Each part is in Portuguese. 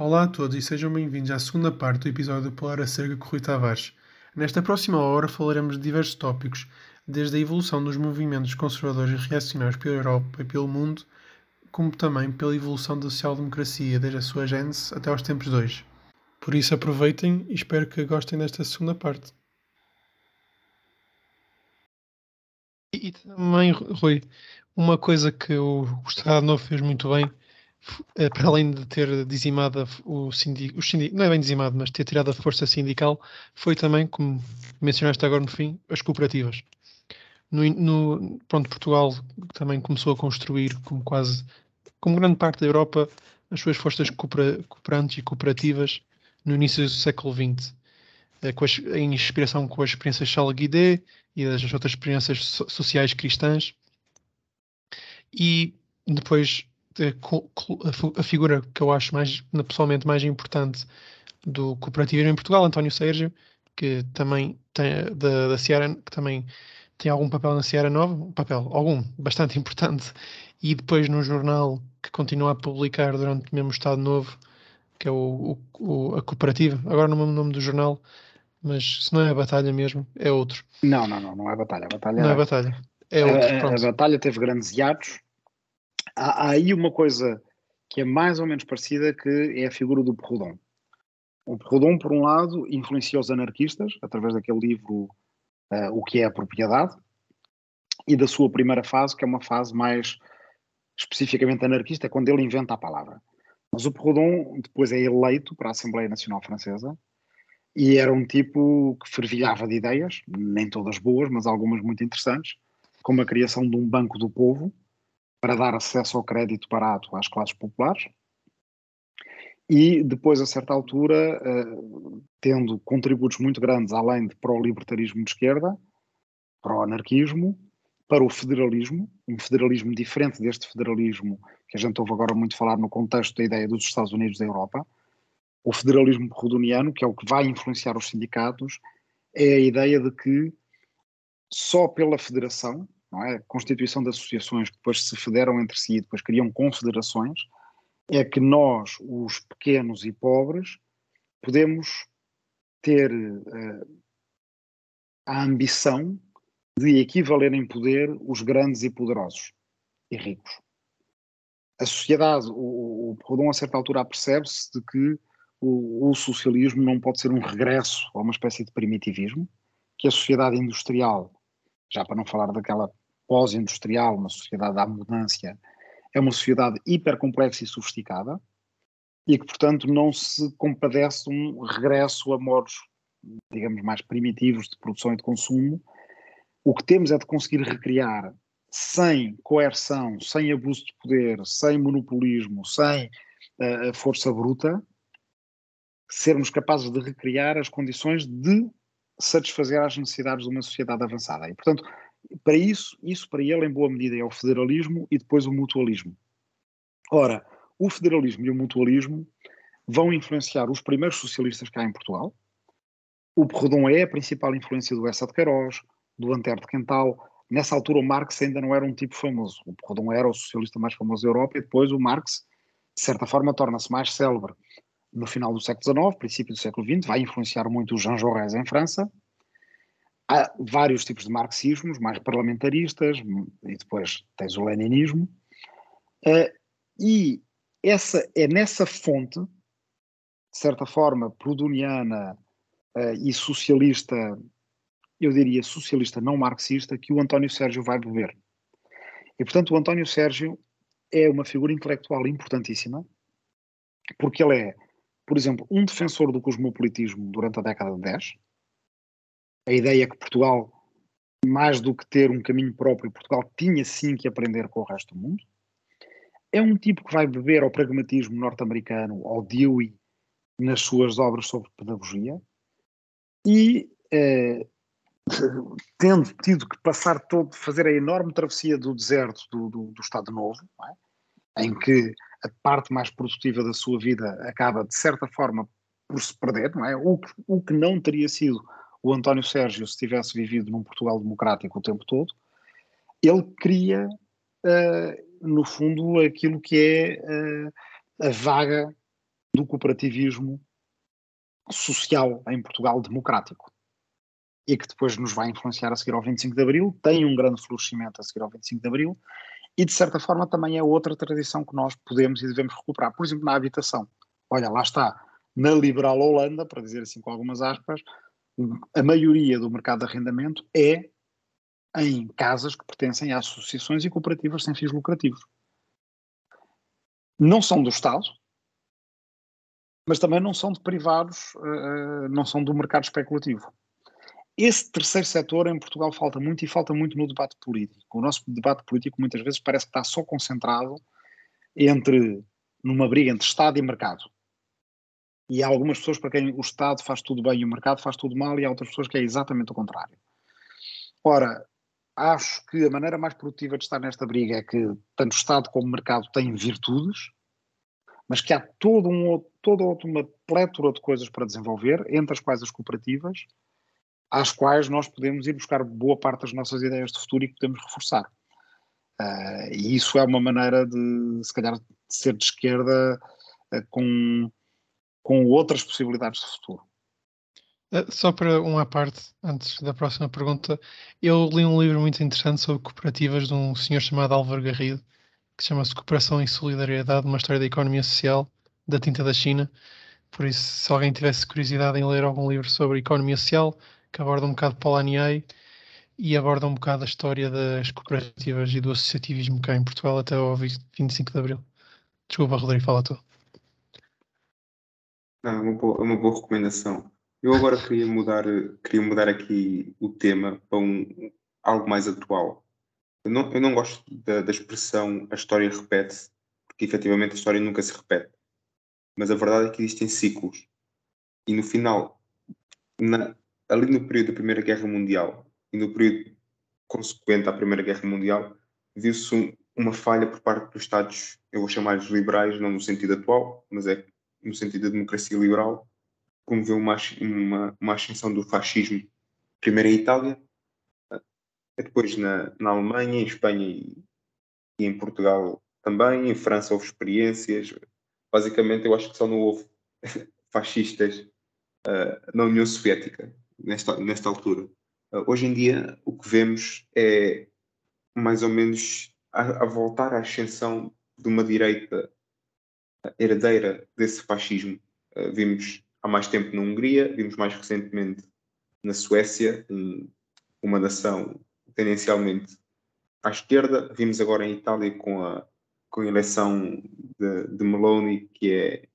Olá a todos e sejam bem-vindos à segunda parte do episódio do Polar Acerca com Rui Tavares. Nesta próxima hora falaremos de diversos tópicos, desde a evolução dos movimentos conservadores e reacionários pela Europa e pelo mundo, como também pela evolução da social-democracia desde a sua gênese até aos tempos de hoje. Por isso aproveitem e espero que gostem desta segunda parte. E, e também, Rui, uma coisa que o, Estado Novo fez muito bem, para além de ter dizimado o sindicato, sindic, não é bem dizimado, mas ter tirado a força sindical, foi também, como mencionaste agora no fim, as cooperativas. No, no, pronto, Portugal também começou a construir, como quase, como grande parte da Europa, as suas forças coopera, cooperantes e cooperativas no início do século XX, eh, as, em inspiração com as experiências de Charles Guidé e das outras experiências so, sociais cristãs. E depois a, figura que eu acho mais, pessoalmente mais importante do cooperativismo em Portugal, António Sérgio, que também tem da, da Sierra, que também tem algum papel na Sierra Nova, um papel, algum, bastante importante, e depois no jornal que continua a publicar durante mesmo o Estado Novo, que é o, o, a cooperativa, agora não lembro o nome do jornal, mas se não é a Batalha mesmo, é outro. Não, não, não, não é a Batalha. A batalha não é a Batalha, é outro. A, a, a Batalha teve grandes hiatos. Há, há, aí uma coisa que é mais ou menos parecida, que é a figura do Perrodon. O Perrodon, por um lado, influencia os anarquistas, através daquele livro uh, O que é a Propriedade, e da sua primeira fase, que é uma fase mais especificamente anarquista, quando ele inventa a palavra. Mas o Perrodon depois é eleito para a Assembleia Nacional Francesa e era um tipo que fervilhava de ideias, nem todas boas, mas algumas muito interessantes, como a criação de um banco do povo para dar acesso ao crédito barato às classes populares. E depois, a certa altura, uh, tendo contributos muito grandes, além de para o libertarismo de esquerda, para o anarquismo, para o federalismo, um federalismo diferente deste federalismo que a gente ouve agora muito falar no contexto da ideia dos Estados Unidos da Europa, o federalismo rodoniano, que é o que vai influenciar os sindicatos, é a ideia de que só pela federação, não é? a constituição de associações que depois se federam entre si e depois criam confederações, é que nós, os pequenos e pobres, podemos ter uh, a ambição de equivaler em poder os grandes e poderosos e ricos. A sociedade, o, o Proudhon a certa altura percebe-se de que o, o, socialismo não pode ser um regresso a uma espécie de primitivismo, que a sociedade industrial, já para não falar daquela pós-industrial, uma sociedade da abundância, é uma sociedade hipercomplexa e sofisticada, e que, portanto, não se compadece de um regresso a modos, digamos, mais primitivos de produção e de consumo, o que temos é de conseguir recriar sem coerção, sem abuso de poder, sem monopolismo, sem uh, força bruta, sermos capazes de recriar as condições de satisfazer as necessidades de uma sociedade avançada. E, portanto, para isso, isso para ele, em boa medida, é o federalismo e depois o mutualismo. Ora, o federalismo e o mutualismo vão influenciar os primeiros socialistas há em Portugal. O Perrodon é a principal influência do Essa de Queiroz, do Antero de Quental. Nessa altura o Marx ainda não era um tipo famoso. O Proudhon era o socialista mais famoso da Europa e depois o Marx, de certa forma, torna-se mais célebre no final do século XIX, princípio do século XX, vai influenciar muito o Jean Jaurès em França. Há vários tipos de marxismos, mais parlamentaristas, e depois tens o leninismo. Uh, e essa, é nessa fonte, de certa forma, proudhoniana uh, e socialista eu diria socialista não marxista, que o António Sérgio vai beber. E, portanto, o António Sérgio é uma figura intelectual importantíssima, porque ele é, por exemplo, um defensor do cosmopolitismo durante a década de 10. A ideia que Portugal, mais do que ter um caminho próprio, Portugal tinha sim que aprender com o resto do mundo. É um tipo que vai beber ao pragmatismo norte-americano, ao Dewey, nas suas obras sobre pedagogia. E eh, tendo tido que passar todo, fazer a enorme travessia do deserto do, do, do Estado Novo, é? em que a parte mais produtiva da sua vida acaba, de certa forma, por se perder, não é? O o que não teria sido o António Sérgio se tivesse vivido num Portugal democrático o tempo todo, ele cria, uh, no fundo, aquilo que é uh, a vaga do cooperativismo social em Portugal democrático e que depois nos vai influenciar a seguir ao 25 de Abril, tem um grande florescimento a seguir ao 25 de Abril e de certa forma também é outra tradição que nós podemos e devemos recuperar, por exemplo na habitação. Olha, lá está, na liberal Holanda, para dizer assim com algumas aspas, a maioria do mercado de arrendamento é em casas que pertencem a associações e cooperativas sem fins lucrativos. Não são do Estado, mas também não são de privados, uh, não são do mercado especulativo. Esse terceiro setor em Portugal falta muito e falta muito no debate político. O nosso debate político muitas vezes parece que está só concentrado entre numa briga entre Estado e mercado. E há algumas pessoas para quem o Estado faz tudo bem e o mercado faz tudo mal, e há outras pessoas que é exatamente o contrário. Ora, acho que a maneira mais produtiva de estar nesta briga é que tanto o Estado como o mercado têm virtudes, mas que há todo um, toda uma plétora de coisas para desenvolver, entre as quais as cooperativas, às quais nós podemos ir buscar boa parte das nossas ideias de futuro e que podemos reforçar. Uh, e isso é uma maneira de, se calhar, de ser de esquerda uh, com com outras possibilidades de futuro. Eh, só para uma parte, antes da próxima pergunta, eu li um livro muito interessante sobre cooperativas de um senhor chamado Álvaro Garrido, que chama-se Cooperação e Solidariedade, uma história da economia social da tinta da China. Por isso, se alguém tivesse curiosidade em ler algum livro sobre economia social, que aborda um bocado Polanyi e aborda um bocado a história das cooperativas e do associativismo cá em Portugal até ao 25 de Abril. Desculpa, Rodrigo, fala tu. É uma boa, uma boa recomendação. Eu agora queria mudar, queria mudar aqui o tema para um, algo mais atual. Eu não, eu não gosto da, da expressão a história repete-se, porque efetivamente a história nunca se repete. Mas a verdade é que existem ciclos. E no final, na, ali no período da Primeira Guerra Mundial e no período consequente à Primeira Guerra Mundial, viu-se um, uma falha por parte dos Estados, eu vou chamar-lhes liberais, não no sentido atual, mas é no sentido da democracia liberal, promoveu uma, uma, uma ascensão do fascismo, primeiro em Itália, eh, depois na, na Alemanha, em Espanha e, e, em Portugal também, em França houve experiências. Basicamente, eu acho que só não houve fascistas uh, na União Soviética nesta, nesta altura. Uh, hoje em dia, o que vemos é mais ou menos a, a voltar à ascensão de uma direita herdeira desse fascismo. Uh, vimos há mais tempo na Hungria, vimos mais recentemente na Suécia, um, uma nação tendencialmente à esquerda, vimos agora em Itália com a, com a eleição de, de Meloni, que é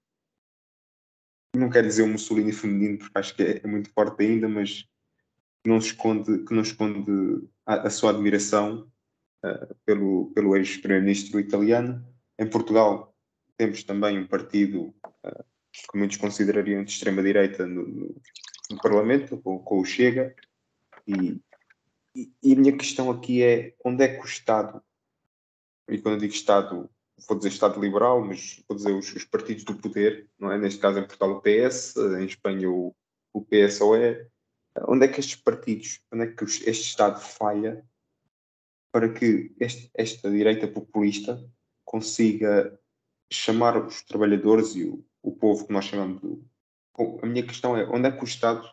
não quero dizer o Mussolini feminino, porque acho que é, é muito forte ainda, mas não esconde, que não esconde a, a sua admiração uh, pelo, pelo ex-primeiro-ministro italiano. Em Portugal, temos também um partido uh, que muitos considerariam de extrema-direita no, no, no, Parlamento, com, com, o Chega, e, e, e, a minha questão aqui é onde é que o Estado, e quando eu digo Estado, vou dizer Estado liberal, mas vou dizer os, os partidos do poder, não é? neste caso em Portugal o PS, em Espanha o, o PSOE, onde é que estes partidos, onde é que este Estado falha para que este, esta direita populista consiga chamar os trabalhadores e o, o povo que nós chamamos. Bom, a minha questão é onde é que o Estado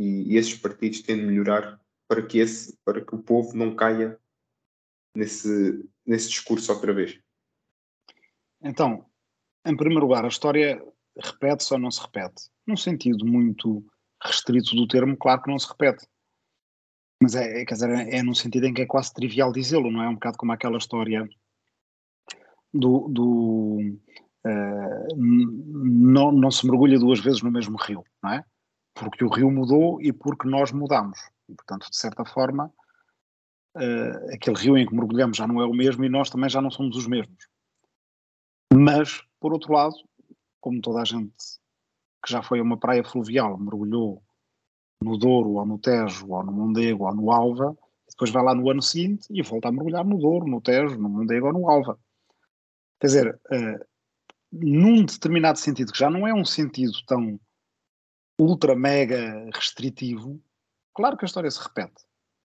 e, e, esses partidos têm de melhorar para que, esse, para que o povo não caia nesse, nesse discurso outra vez? Então, em primeiro lugar, a história repete-se ou não se repete? Num sentido muito restrito do termo, claro que não se repete. Mas é, é, quer dizer, é num sentido em que é quase trivial dizê-lo, não é? Um bocado como aquela história do, do uh, não, não se mergulha duas vezes no mesmo rio, não é? Porque o rio mudou e porque nós mudamos. E, portanto, de certa forma, uh, aquele rio em que mergulhamos já não é o mesmo e nós também já não somos os mesmos. Mas, por outro lado, como toda a gente que já foi a uma praia fluvial mergulhou no Douro, ou no Tejo, ou no Mondego, ou no Alva, depois vai lá no ano seguinte e volta a mergulhar no Douro, no Tejo, no Mondego ou no Alva. Quer dizer, uh, num determinado sentido, que já não é um sentido tão ultra mega restritivo, claro que a história se repete.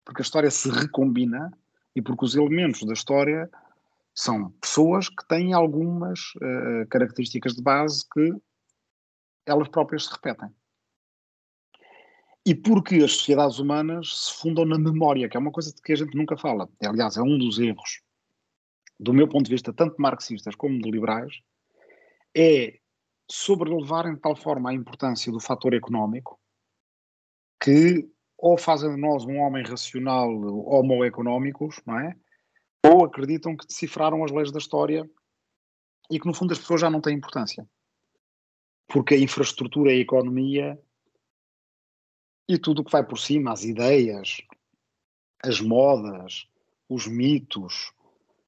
Porque a história se recombina e porque os elementos da história são pessoas que têm algumas uh, características de base que elas próprias se repetem. E porque as sociedades humanas se fundam na memória, que é uma coisa de que a gente nunca fala. Aliás, é um dos erros, do meu ponto de vista, tanto marxistas como de liberais, é sobrelevarem de tal forma a importância do fator económico que ou fazem de nós um homem racional homo económicos, não é? Ou acreditam que decifraram as leis da história e que no fundo as pessoas já não têm importância. Porque a infraestrutura, a economia e tudo o que vai por cima, as ideias, as modas, os mitos,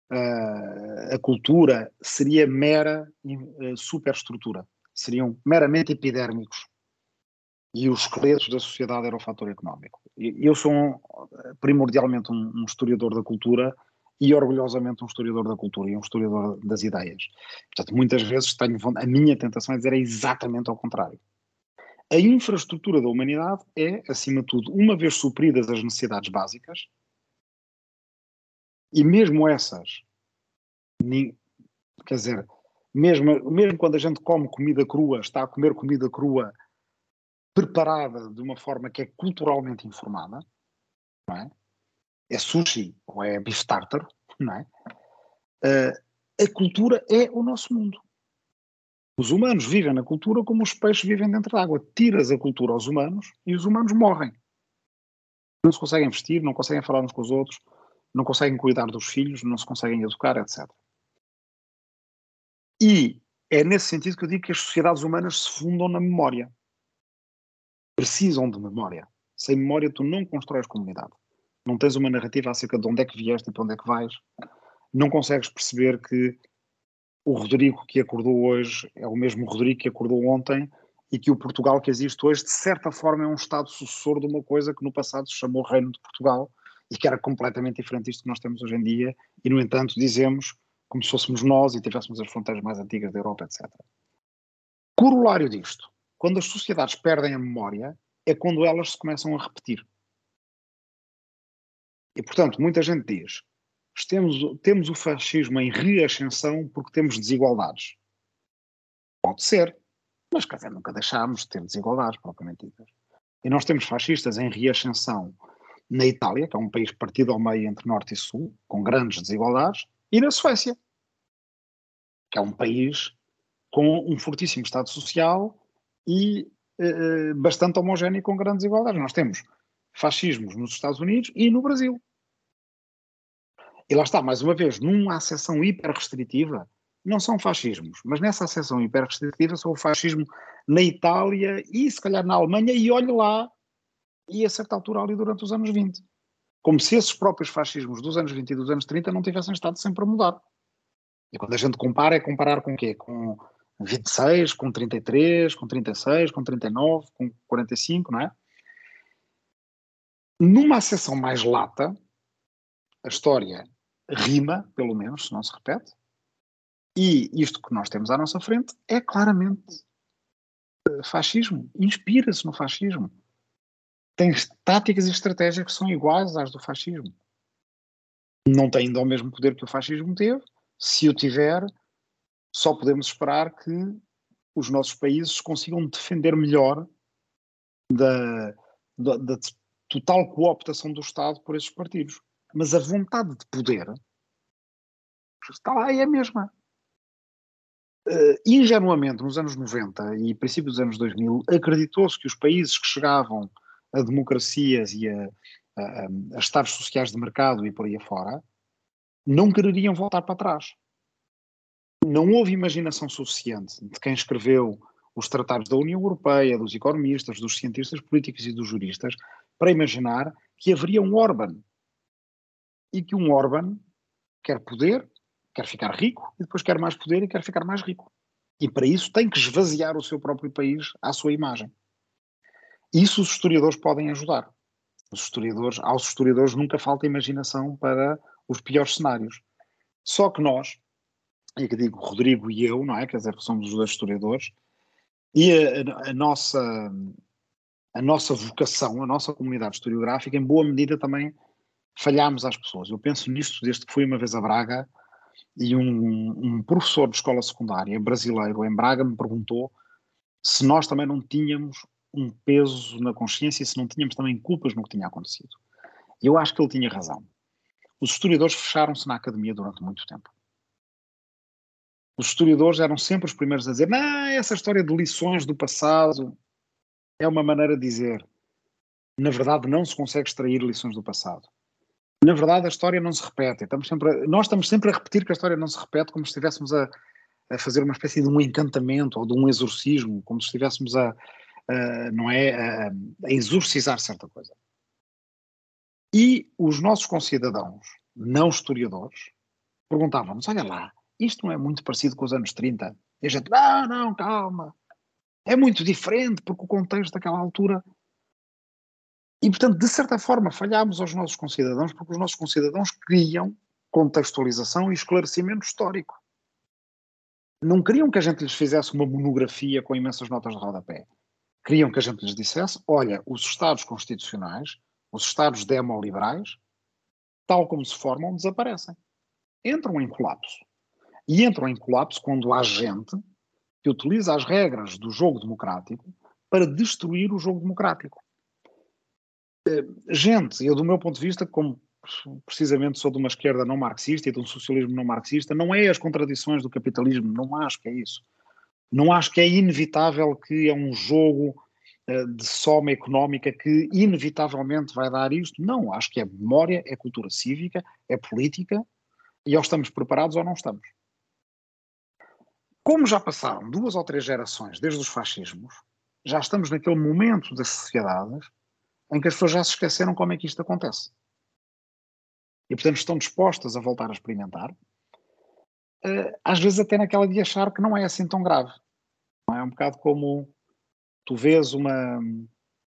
a cultura, seria mera uh, superestrutura. Seriam meramente epidérmicos. E os esqueletos da sociedade era o fator económico. Eu sou um, primordialmente um, um historiador da cultura e orgulhosamente um historiador da cultura e um historiador das ideias. Portanto, muitas vezes tenho a minha tentação é dizer é exatamente ao contrário. A infraestrutura da humanidade é, acima de tudo, uma vez supridas as necessidades básicas, e mesmo essas, quer dizer, mesmo, mesmo quando a gente come comida crua, está a comer comida crua preparada de uma forma que é culturalmente informada, não é? É sushi ou é beef tartar, não é? Uh, a cultura é o nosso mundo. Os humanos vivem na cultura como os peixes vivem dentro da água. Tiras a cultura aos humanos e os humanos morrem. Não se conseguem vestir, não conseguem falar uns com os outros, não conseguem cuidar dos filhos, não se conseguem educar, etc. E é nesse sentido que eu digo que as sociedades humanas se fundam na memória. Precisam de memória. Sem memória, tu não constróis comunidade. Não tens uma narrativa acerca de onde é que vieste e para onde é que vais. Não consegues perceber que o Rodrigo que acordou hoje é o mesmo Rodrigo que acordou ontem e que o Portugal que existe hoje, de certa forma, é um Estado sucessor de uma coisa que no passado se chamou Reino de Portugal e que era completamente diferente disto que nós temos hoje em dia, e no entanto dizemos como se fôssemos nós e tivéssemos as fronteiras mais antigas da Europa, etc. Corolário disto, quando as sociedades perdem a memória, é quando elas se começam a repetir. E portanto, muita gente diz: temos, temos o fascismo em reascensão porque temos desigualdades. Pode ser, mas quer dizer, nunca deixámos de ter desigualdades propriamente ditas. E nós temos fascistas em reascensão na Itália, que é um país partido ao meio entre norte e sul, com grandes desigualdades, e na Suécia, que é um país com um fortíssimo Estado social e eh, bastante homogéneo com grandes desigualdades. Nós temos fascismos nos Estados Unidos e no Brasil. E lá está, mais uma vez, numa acessão hiper restritiva, não são fascismos, mas nessa acessão hiper restritiva são o fascismo na Itália e se calhar na Alemanha, e olhe lá, e a certa altura ali durante os anos 20. Como se esses próprios fascismos dos anos 20 e dos anos 30 não tivessem estado sempre a mudar. E quando a gente compara, é comparar com o quê? Com 26, com 33, com 36, com 39, com 45, não é? Numa acessão mais lata, a história rima, pelo menos, se não se repete. E isto que nós temos à nossa frente é claramente eh, fascismo, inspira-se no fascismo. Tem táticas e estratégias que são iguais às do fascismo. Não tem ainda o mesmo poder que o fascismo teve. Se o tiver, só podemos esperar que os nossos países consigam defender melhor da, da, da total cooptação do Estado por esses partidos mas a vontade de poder está lá e é a mesma. Uh, ingenuamente, nos anos 90 e princípio dos anos 2000, acreditou-se que os países que chegavam a democracias e a, a, a estados sociais de mercado e por aí afora não quereriam voltar para trás. Não houve imaginação suficiente de quem escreveu os tratados da União Europeia, dos economistas, dos cientistas políticos e dos juristas, para imaginar que haveria um Orban, e que um Orban quer poder, quer ficar rico e depois quer mais poder e quer ficar mais rico. E para isso tem que esvaziar o seu próprio país à sua imagem. Isso os historiadores podem ajudar. Os historiadores, aos historiadores nunca falta imaginação para os piores cenários. Só que nós, e que digo Rodrigo e eu, não é? Quer dizer, somos os dois historiadores, e a, a, nossa, a nossa vocação, a nossa comunidade historiográfica, em boa medida também falhámos às pessoas. Eu penso nisto desde que fui uma vez a Braga e um, um professor de escola secundária brasileiro em Braga me perguntou se nós também não tínhamos um peso na consciência, se não tínhamos também culpas no que tinha acontecido. Eu acho que ele tinha razão. Os historiadores fecharam-se na academia durante muito tempo. Os historiadores eram sempre os primeiros a dizer: não, essa história de lições do passado é uma maneira de dizer. Na verdade, não se consegue extrair lições do passado. Na verdade, a história não se repete. Estamos sempre a, nós estamos sempre a repetir que a história não se repete, como se estivéssemos a, a fazer uma espécie de um encantamento ou de um exorcismo, como se estivéssemos a, a não é, a, a exorcizar certa coisa. E os nossos concidadãos, não historiadores, perguntavam-nos: olha lá, isto não é muito parecido com os anos 30? E a gente, não, não, calma. É muito diferente, porque o contexto daquela altura. E, portanto, de certa forma, falhámos aos nossos concidadãos, porque os nossos concidadãos queriam contextualização e esclarecimento histórico. Não queriam que a gente lhes fizesse uma monografia com imensas notas de rodapé. Queriam que a gente lhes dissesse: olha, os Estados constitucionais, os Estados demoliberais, tal como se formam, desaparecem. Entram em colapso. E entram em colapso quando há gente que utiliza as regras do jogo democrático para destruir o jogo democrático. Eh, gente, eu do meu ponto de vista, como precisamente sou de uma esquerda não marxista e de um socialismo não marxista, não é as contradições do capitalismo, não acho que é isso. Não acho que é inevitável que é um jogo uh, de soma económica que inevitavelmente vai dar isto. Não, acho que é memória, é cultura cívica, é política e ou estamos preparados ou não estamos. Como já passaram duas ou três gerações desde os fascismos, já estamos naquele momento das sociedades em que as pessoas já se esqueceram como é que isto acontece. E, portanto, estão dispostas a voltar a experimentar, às vezes até naquela de achar que não é assim tão grave. É? é um bocado como tu vês uma.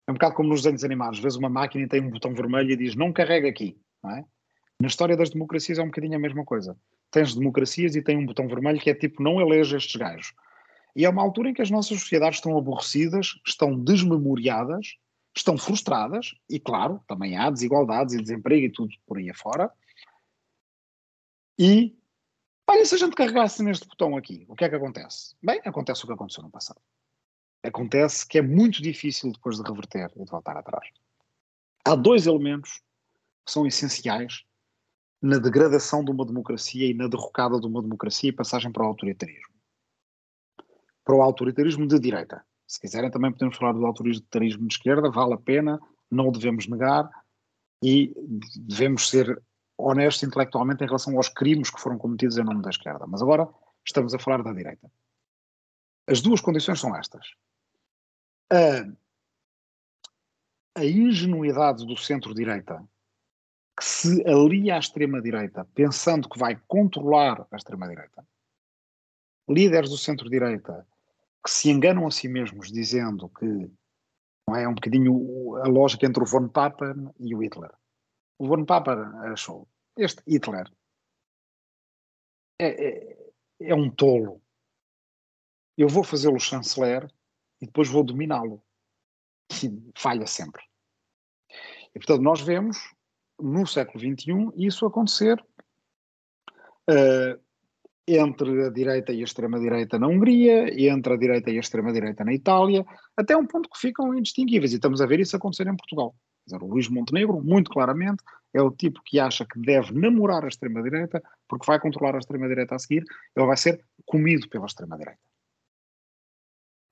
É um bocado como nos desenhos animados, vês uma máquina e tem um botão vermelho e diz não carrega aqui. Não é? Na história das democracias é um bocadinho a mesma coisa tens democracias e tem um botão vermelho que é tipo não eleja estes gajos. E é uma altura em que as nossas sociedades estão aborrecidas, estão desmemoriadas, estão frustradas, e claro, também há desigualdades e desemprego e tudo por aí afora. E, olha, se a gente carregasse neste botão aqui, o que é que acontece? Bem, acontece o que aconteceu no passado. Acontece que é muito difícil depois de reverter e de voltar atrás. Há dois elementos que são essenciais na degradação de uma democracia e na derrocada de uma democracia e passagem para o autoritarismo. Para o autoritarismo de direita. Se quiserem, também podemos falar do autoritarismo de esquerda, vale a pena, não o devemos negar e devemos ser honestos intelectualmente em relação aos crimes que foram cometidos em nome da esquerda. Mas agora estamos a falar da direita. As duas condições são estas. A, a ingenuidade do centro-direita que se alia à extrema-direita pensando que vai controlar a extrema-direita, líderes do centro-direita que se enganam a si mesmos dizendo que não é um bocadinho a lógica entre o von Papen e o Hitler. O von Papen achou este Hitler é, é, é um tolo. Eu vou fazê-lo chanceler e depois vou dominá-lo. Falha sempre. E portanto nós vemos no século XXI isso acontecer uh, entre a direita e a extrema-direita na Hungria, entre a direita e a extrema-direita na Itália, até um ponto que ficam indistinguíveis. E estamos a ver isso acontecer em Portugal. Dizer, o Luís Montenegro, muito claramente, é o tipo que acha que deve namorar a extrema-direita porque vai controlar a extrema-direita a seguir, ele vai ser comido pela extrema-direita.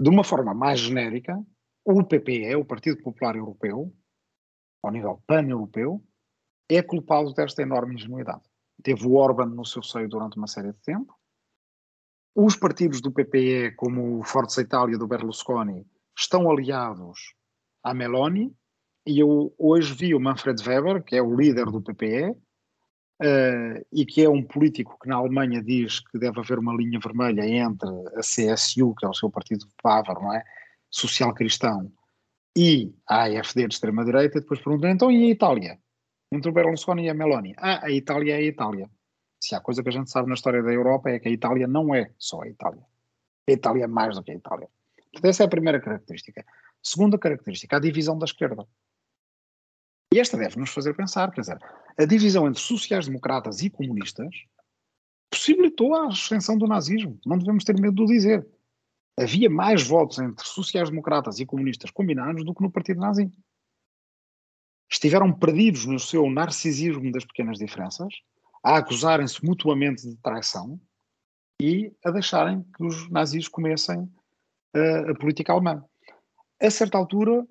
De uma forma mais genérica, o PPE, o Partido Popular Europeu, ao nível pan-europeu, é culpado desta enorme ingenuidade. Teve o Orban no seu seio durante uma série de tempo. Os partidos do PPE, como o Forza Itália do Berlusconi, estão aliados à Meloni. E eu hoje vi o Manfred Weber, que é o líder do PPE, Uh, eh, e que é um político que na Alemanha diz que deve haver uma linha vermelha entre a CSU, que é o seu partido bávaro, não é? social-cristão, e a AFD de extrema-direita, depois perguntam, então e a Itália? entre o Berlusconi e a Meloni. Ah, a Itália é a Itália. Se há coisa que a gente sabe na história da Europa é que a Itália não é só a Itália. A Itália é mais do que a Itália. Portanto, essa é a primeira característica. Segunda característica, a divisão da esquerda. E esta deve nos fazer pensar, quer dizer, a divisão entre sociais-democratas e comunistas possibilitou a ascensão do nazismo. Não devemos ter medo de o dizer. havia mais votos entre sociais-democratas e comunistas combinados do que no Partido Nazi. Estiveram perdidos no seu narcisismo das pequenas diferenças, a acusarem-se mutuamente de traição e a deixarem que os nazis comessem uh, a política alemã. A certa altura,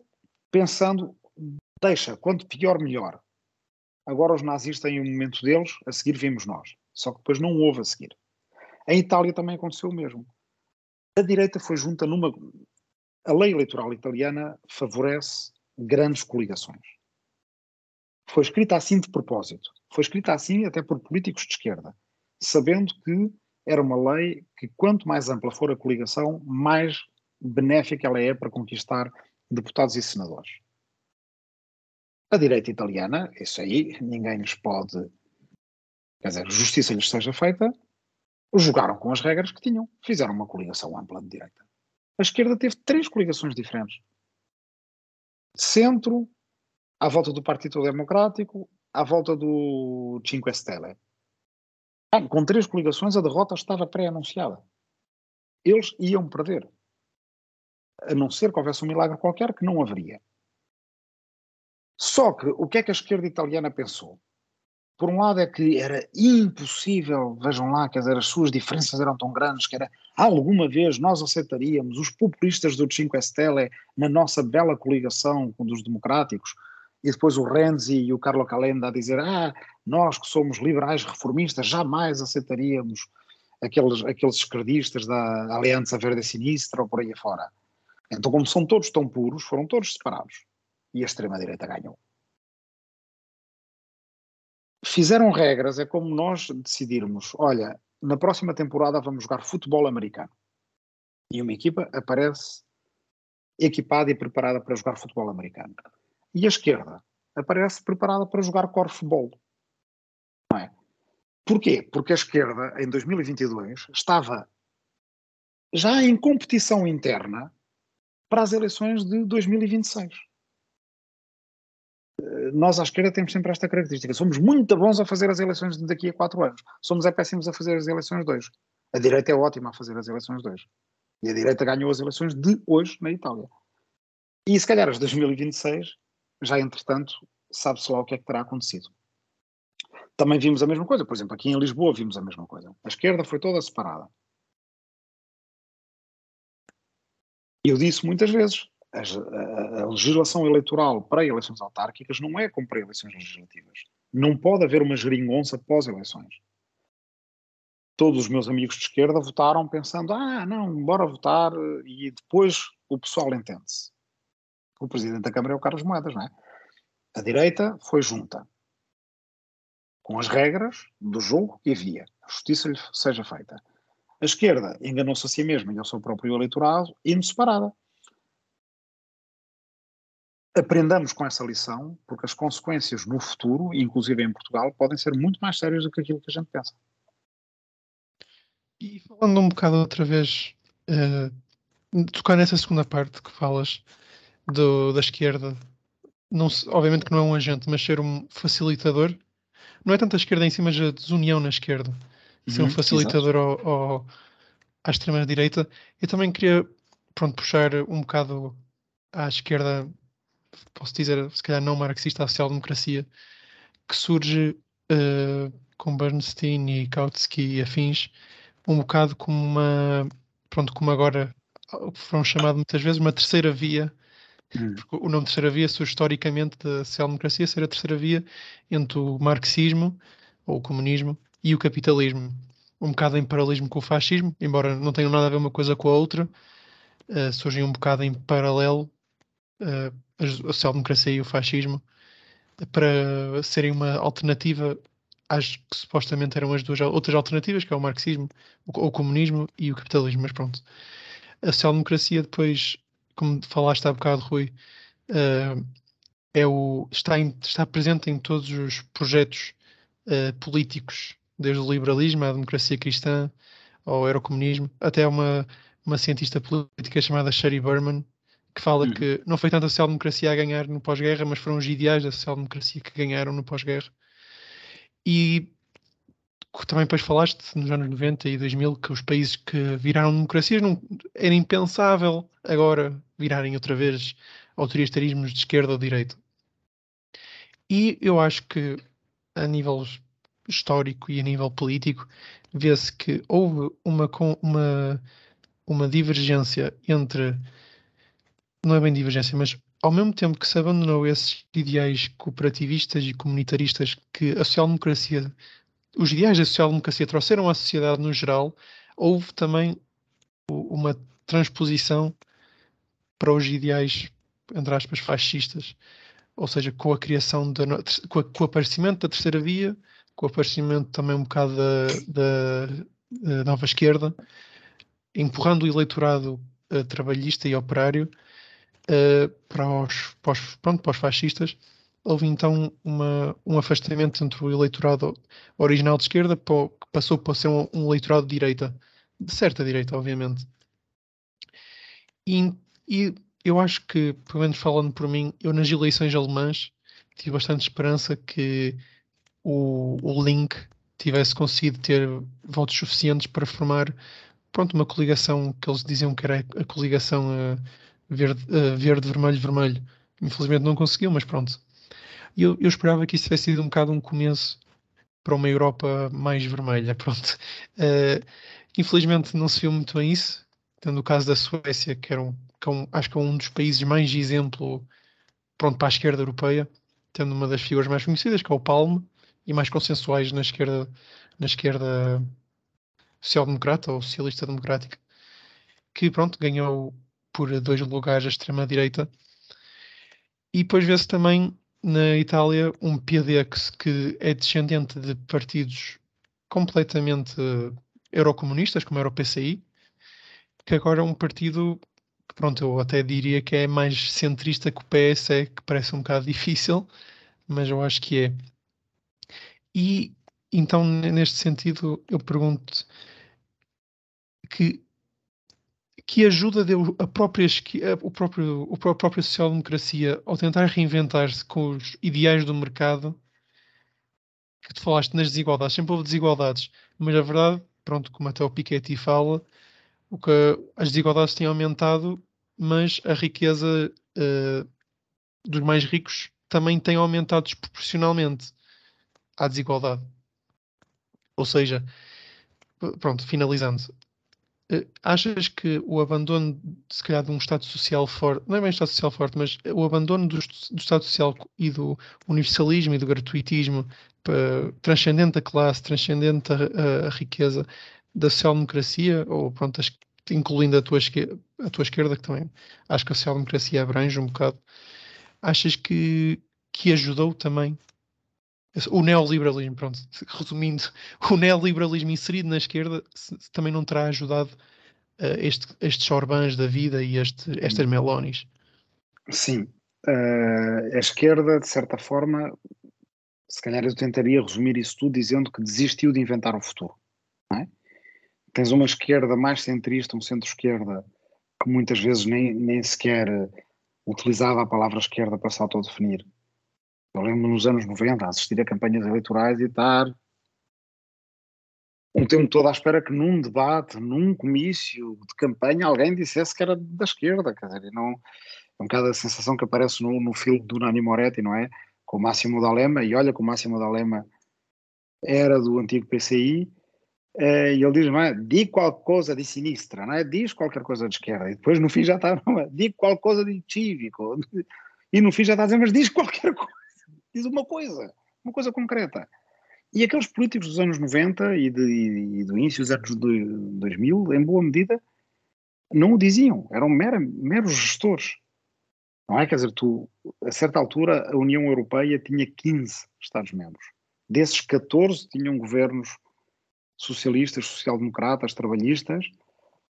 pensando, deixa, quanto pior, melhor. Agora os nazis têm um momento deles, a seguir vimos nós. Só que depois não houve a seguir. Em Itália também aconteceu o mesmo. A direita foi junta numa. A lei eleitoral italiana favorece grandes coligações. Foi escrita assim de propósito. Foi escrita assim até por políticos de esquerda, sabendo que era uma lei que, quanto mais ampla for a coligação, mais benéfica ela é para conquistar deputados e senadores. A direita italiana, isso aí ninguém lhes pode, quer dizer, justiça lhes seja feita, jogaram com as regras que tinham, fizeram uma coligação ampla de direita. A esquerda teve três coligações diferentes. Centro, à volta do Partido Democrático, à volta do Cinque Stelle. Com três coligações, a derrota estava pré-anunciada. Eles iam perder. A não ser que houvesse um milagre qualquer, que não haveria. Só que o que é que a esquerda italiana pensou? Por um lado é que era impossível, vejam lá, quer dizer, as suas diferenças eram tão grandes que era, alguma vez nós aceitaríamos os populistas do Cinque Stelle na nossa bela coligação com os democráticos, e depois o Renzi e o Carlo Calenda a dizer ah, nós que somos liberais reformistas jamais aceitaríamos aqueles, aqueles esquerdistas da Aliança Verde Sinistra ou por aí fora. Então, como são todos tão puros, foram todos separados. E a extrema-direita ganhou. Fizeram regras, é como nós decidirmos, olha, na próxima temporada vamos jogar futebol americano. E uma equipa aparece equipada e preparada para jogar futebol americano e a esquerda aparece preparada para jogar corfball. Não é? Porquê? Porque a esquerda, em 2022, estava já em competição interna para as eleições de 2026. Eh, nós à esquerda temos sempre esta característica. Somos muito bons a fazer as eleições daqui a quatro anos. Somos é péssimos a fazer as eleições de hoje. A direita é ótima a fazer as eleições de hoje. E a direita ganhou as eleições de hoje na Itália. E se calhar as de 2026 já entretanto sabe-se lá o que é que terá acontecido. Também vimos a mesma coisa, por exemplo, aqui em Lisboa vimos a mesma coisa. A esquerda foi toda separada. Eu disse muitas vezes, a, a, legislação eleitoral para eleições autárquicas não é como para eleições legislativas. Não pode haver uma geringonça pós-eleições. Todos os meus amigos de esquerda votaram pensando, ah, não, bora votar, e depois o pessoal entende-se o presidente da Câmara é o Carlos Moedas, não é? A direita foi junta com as regras do jogo que havia. A justiça lhe seja feita. A esquerda enganou-se a si mesma e ao seu próprio eleitorado, indo separada. Aprendamos com essa lição, porque as consequências no futuro, inclusive em Portugal, podem ser muito mais sérias do que aquilo que a gente pensa. E falando um bocado outra vez, uh, tocar nessa segunda parte que falas, do, da esquerda, não se, obviamente que não é um agente, mas ser um facilitador, não é tanto a esquerda em si, mas a desunião na esquerda, ser um uhum, facilitador ao, ao, à extrema-direita. Eu também queria pronto, puxar um bocado à esquerda, posso dizer, se calhar não marxista, a social-democracia, que surge uh, com Bernstein e Kautsky e afins, um bocado como uma, pronto, como agora foram chamados muitas vezes, uma terceira via Hum. Porque o nome Terceira Via surge historicamente da social-democracia ser a terceira via entre o marxismo, ou o comunismo, e o capitalismo. Um bocado em paralelismo com o fascismo, embora não tenham nada a ver uma coisa com a outra, uh, surgem um bocado em paralelo uh, a social-democracia e o fascismo para serem uma alternativa às que supostamente eram as duas outras alternativas, que é o marxismo, o, o comunismo e o capitalismo. Mas pronto, a social-democracia depois como falaste há bocado, Rui, uh, é o, está, em, está presente em todos os projetos uh, políticos, desde o liberalismo à democracia cristã ao eurocomunismo, até uma, uma cientista política chamada Sherry Berman, que fala uhum. que não foi tanto a social-democracia a ganhar no pós-guerra, mas foram os ideais da social-democracia que ganharam no pós-guerra. E também depois falaste nos anos 90 e 2000 que os países que viraram democracias não, era impensável agora virarem outra vez autoritarismos de esquerda ou de direita. E eu acho que a nível histórico e a nível político vê-se que houve uma, uma, uma divergência entre não é bem divergência, mas ao mesmo tempo que se abandonou esses ideais cooperativistas e comunitaristas que a social-democracia, os ideais da social-democracia trouxeram à sociedade no geral, houve também uma transposição para os ideais, entre aspas, fascistas. Ou seja, com a criação, da, com, a, com o aparecimento da terceira via, com o aparecimento também um bocado da, da, da nova esquerda, empurrando o eleitorado uh, trabalhista e operário uh, para, os, para, os, pronto, para os fascistas, houve então uma, um afastamento entre o eleitorado original de esquerda que passou para ser um, um, eleitorado de direita, de certa direita, obviamente. E, e, eu acho que, pelo menos falando por mim, eu nas eleições alemãs tive bastante esperança que o, o Link tivesse conseguido ter votos suficientes para formar pronto, uma coligação que eles diziam que era a coligação uh, verde, uh, verde, vermelho, vermelho. Infelizmente não conseguiu, mas pronto. Eu, eu esperava que isso tivesse sido um bocado um começo para uma Europa mais vermelha, pronto. Uh, infelizmente não se viu muito bem isso, tendo o caso da Suécia, que, era um, que é um, acho que é um dos países mais de exemplo pronto, para a esquerda europeia, tendo uma das figuras mais conhecidas, que é o Palme, e mais consensuais na esquerda, na esquerda social-democrata ou socialista democrática, que pronto, ganhou por dois lugares a extrema-direita. E depois vê-se também na Itália um PDX que é descendente de partidos completamente eurocomunistas, como era o PCI, que agora é um partido que, pronto, eu até diria que é mais centrista que o PS, é, que parece um bocado difícil, mas eu acho que é. E então, neste sentido, eu pergunto que que ajuda deu a própria, o próprio, a própria social-democracia ao tentar reinventar-se com os ideais do mercado que tu falaste nas desigualdades, sempre houve desigualdades, mas a verdade, pronto, como até o Piketty fala, o que as desigualdades têm aumentado, mas a riqueza uh, dos mais ricos também tem aumentado desproporcionalmente à desigualdade. Ou seja, pronto, finalizando, achas que o abandono, se calhar, de um Estado social forte, não é bem um Estado social forte, mas o abandono do, do Estado social e do universalismo e do gratuitismo transcendente a classe, transcendente a, a, riqueza da social-democracia, ou pronto, incluindo a tua, esquerda, a tua esquerda, que também acho que a social-democracia abrange um bocado, achas que, que ajudou também o neoliberalismo, pronto, resumindo, o neoliberalismo inserido na esquerda também não terá ajudado uh, este, estes Orbãs da vida e este, estas Melonis. Sim. Uh, a esquerda, de certa forma, se calhar eu tentaria resumir isso tudo dizendo que desistiu de inventar o futuro. É? Tens uma esquerda mais centrista, um centro-esquerda, que muitas vezes nem, nem sequer utilizava a palavra esquerda para se autodefinir eu lembro nos anos 90 assistir a campanhas eleitorais e estar um tempo todo à espera que num debate, num comício de campanha, alguém dissesse que era da esquerda, quer dizer, não, é um bocado a sensação que aparece no, no filme do Nani Moretti, não é? Com o Máximo D'Alema, e olha que o Máximo D'Alema era do antigo PCI, eh, e ele diz, não é? Diz qualquer coisa de sinistra, não é? Diz qualquer coisa de esquerda, e depois no fim já está, não é? Diz qualquer coisa de cívico, e no fim já está a dizer, mas diz qualquer coisa diz uma coisa, uma coisa concreta. E aqueles políticos dos anos 90 e, de, e do início dos anos 2000, em boa medida, não o diziam, eram mera, meros gestores. Não é? Quer dizer, tu, a certa altura, a União Europeia tinha 15 Estados-membros. Desses 14 tinham governos socialistas, social-democratas, trabalhistas.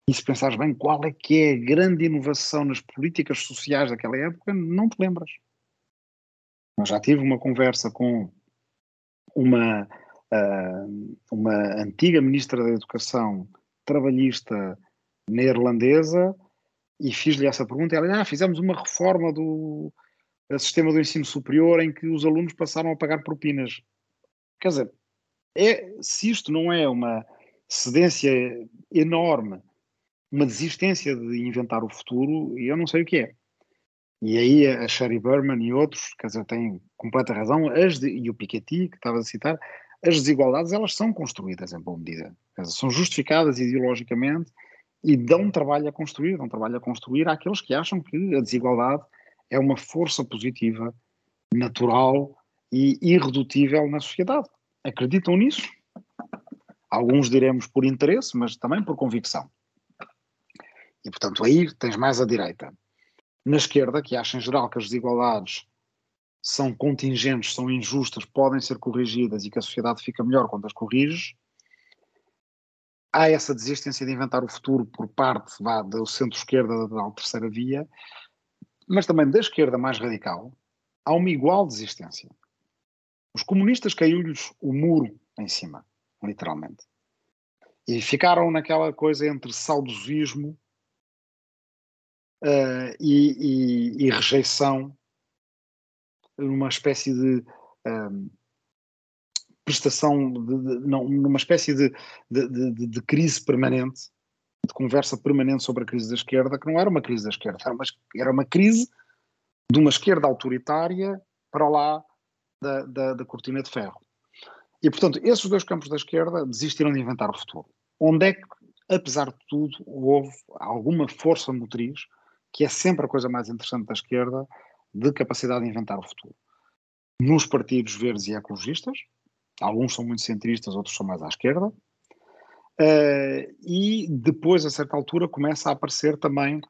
E se pensares bem, qual é que é a grande inovação nas políticas sociais daquela época, não te lembras. Eu já tive uma conversa com uma, uh, uma antiga ministra da Educação trabalhista neerlandesa e fiz-lhe essa pergunta. Ela disse: ah, fizemos uma reforma do sistema do ensino superior em que os alunos passaram a pagar propinas. Quer dizer, é, se isto não é uma cedência enorme, uma desistência de inventar o futuro, eu não sei o que é. E aí a Sherry Berman e outros, quer dizer, têm completa razão, as de, e o Piketty, que estava a citar, as desigualdades elas são construídas em boa medida. Dizer, são justificadas ideologicamente e dão trabalho a construir, dão trabalho a construir àqueles que acham que a desigualdade é uma força positiva, natural e irredutível na sociedade. Acreditam nisso? Alguns diremos por interesse, mas também por convicção. E, portanto, aí tens mais à direita. Na esquerda, que acha em geral que as desigualdades são contingentes, são injustas, podem ser corrigidas e que a sociedade fica melhor quando as corriges, há essa desistência de inventar o futuro por parte vá, do centro-esquerda da terceira via, mas também da esquerda mais radical, há uma igual desistência. Os comunistas caiu-lhes o muro em cima, literalmente. E ficaram naquela coisa entre saudosismo uh, e, e, e, rejeição, numa espécie de um, prestação, de, de, não, numa espécie de, de, de, crise permanente, de conversa permanente sobre a crise da esquerda, que não era uma crise da esquerda, era uma, era uma crise de uma esquerda autoritária para lá da, da, da cortina de ferro. E, portanto, esses dois campos da esquerda desistiram de inventar o futuro. Onde é que, apesar de tudo, houve alguma força motriz que é sempre a coisa mais interessante da esquerda, de capacidade de inventar o futuro. Nos partidos verdes e ecologistas, alguns são muito centristas, outros são mais à esquerda, uh, e depois, a certa altura, começa a aparecer também,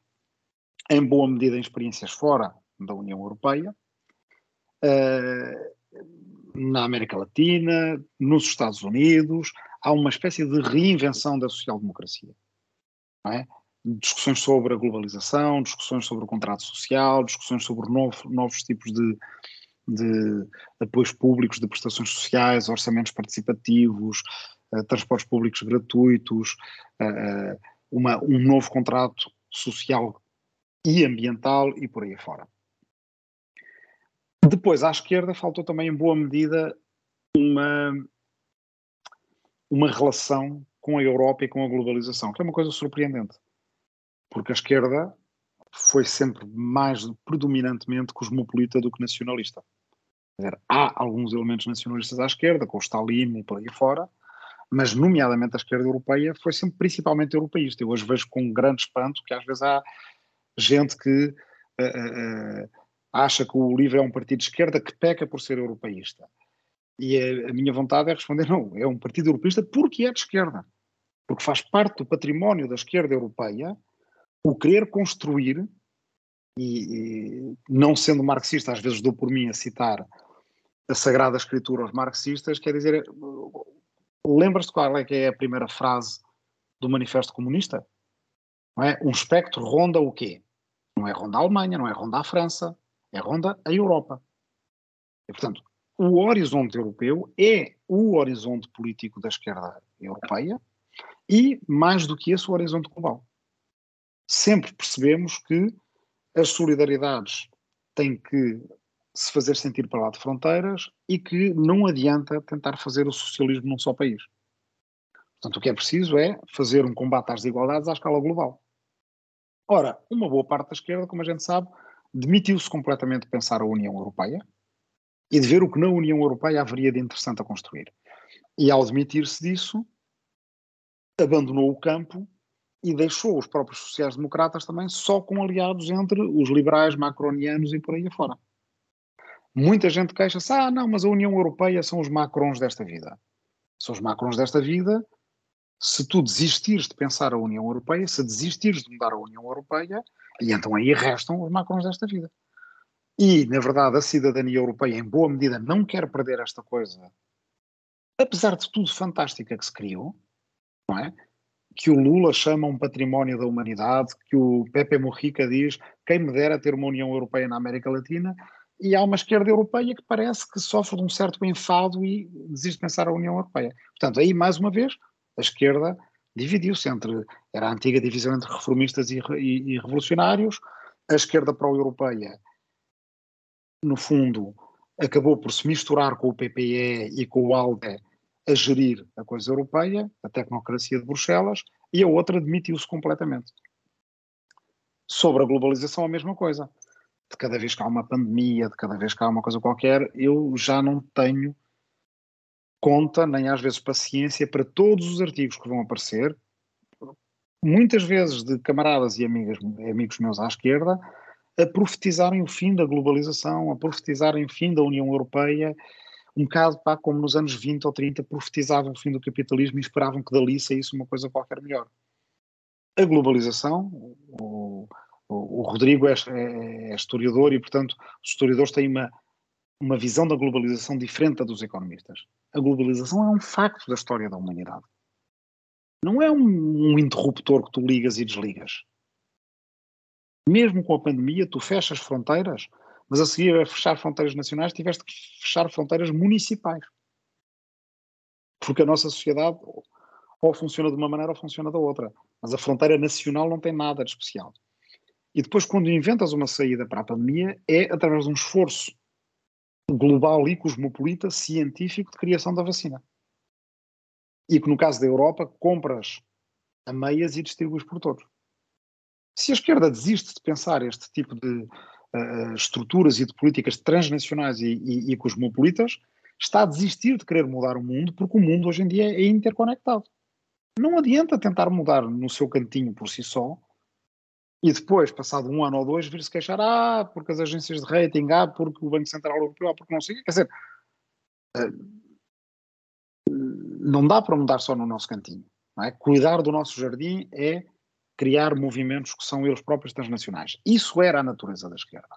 em boa medida, em experiências fora da União Europeia, uh, na América Latina, nos Estados Unidos, há uma espécie de reinvenção da social-democracia. É? Discussões sobre a globalização, discussões sobre o contrato social, discussões sobre novo, novos tipos de, de apoios públicos, de prestações sociais, orçamentos participativos, uh, transportes públicos gratuitos, uh, uma, um novo contrato social e ambiental e por aí fora. Depois, à esquerda, faltou também, em boa medida, uma, uma relação com a Europa e com a globalização, que é uma coisa surpreendente porque a esquerda foi sempre mais predominantemente cosmopolita do que nacionalista. Dizer, há alguns elementos nacionalistas à esquerda, com o Stalin e por aí fora, mas, nomeadamente, a esquerda europeia foi sempre principalmente europeísta. Eu hoje vejo com grande espanto que às vezes há gente que uh, uh, acha que o LIVRE é um partido de esquerda que peca por ser europeísta. E a, a minha vontade é responder: não, é um partido europeísta porque é de esquerda. Porque faz parte do património da esquerda europeia o querer construir, e, e, não sendo marxista, às vezes dou por mim a citar a Sagrada Escritura aos marxistas, quer dizer, lembras-te qual é que é a primeira frase do Manifesto Comunista? Não é? Um espectro ronda o quê? Não é ronda a Alemanha, não é ronda a França, é ronda a Europa. E, portanto, o horizonte europeu é o horizonte político da esquerda europeia e, mais do que isso, o horizonte global sempre percebemos que as solidariedades têm que se fazer sentir para lá de fronteiras e que não adianta tentar fazer o socialismo num só país. Portanto, o que é preciso é fazer um combate às desigualdades à escala global. Ora, uma boa parte da esquerda, como a gente sabe, demitiu-se completamente de pensar a União Europeia e de ver o que na União Europeia haveria de interessante a construir. E ao demitir-se disso, abandonou o campo e deixou os próprios sociais-democratas também só com aliados entre os liberais macronianos e por aí afora. Muita gente queixa-se, ah, não, mas a União Europeia são os macrons desta vida. São os macrons desta vida. Se tu desistires de pensar a União Europeia, se desistires de mudar a União Europeia, e então aí restam os macrons desta vida. E, na verdade, a cidadania europeia, em boa medida, não quer perder esta coisa, apesar de tudo fantástica que se criou, não é? Que o Lula chama um património da humanidade, que o Pepe Mujica diz quem me dera ter uma União Europeia na América Latina, e há uma esquerda europeia que parece que sofre de um certo enfado e desiste de pensar a União Europeia. Portanto, aí, mais uma vez, a esquerda dividiu-se entre, era a antiga divisão entre reformistas e, e, e revolucionários, a esquerda pró-europeia, no fundo, acabou por se misturar com o PPE e com o ALDE a gerir a coisa europeia, a tecnocracia de Bruxelas, e a outra demitiu-se completamente. Sobre a globalização, a mesma coisa. De cada vez que há uma pandemia, de cada vez que há uma coisa qualquer, eu já não tenho conta, nem às vezes paciência para todos os artigos que vão aparecer, muitas vezes de camaradas e amigas, amigos meus à esquerda, a profetizarem o fim da globalização, a profetizarem o fim da União Europeia, um bocado pá, como nos anos 20 ou 30 profetizavam o fim do capitalismo e esperavam que dali saísse uma coisa qualquer melhor. A globalização, o, o, o Rodrigo é, é, é, historiador e, portanto, os historiadores têm uma, uma visão da globalização diferente da dos economistas. A globalização é um facto da história da humanidade. Não é um, um interruptor que tu ligas e desligas. Mesmo com a pandemia, tu fechas fronteiras, mas a seguir a fechar fronteiras nacionais tiveste que fechar fronteiras municipais. Porque a nossa sociedade ou funciona de uma maneira ou funciona da outra. Mas a fronteira nacional não tem nada de especial. E depois, quando inventas uma saída para a pandemia, é através de um esforço global e cosmopolita científico de criação da vacina. E que no caso da Europa, compras a meias e distribuis por todos. Se a esquerda desiste de pensar este tipo de uh, estruturas e de políticas transnacionais e, e, e cosmopolitas, está a desistir de querer mudar o mundo, porque o mundo hoje em dia é interconectado. Não adianta tentar mudar no seu cantinho por si só e depois, passado um ano ou dois, vir-se queixar, ah, porque as agências de rating, ah, porque o Banco Central Europeu, ah, porque não sei. Quer dizer, eh, não dá para mudar só no nosso cantinho. É? Cuidar do nosso jardim é criar movimentos que são eles próprios transnacionais. Isso era a natureza da esquerda.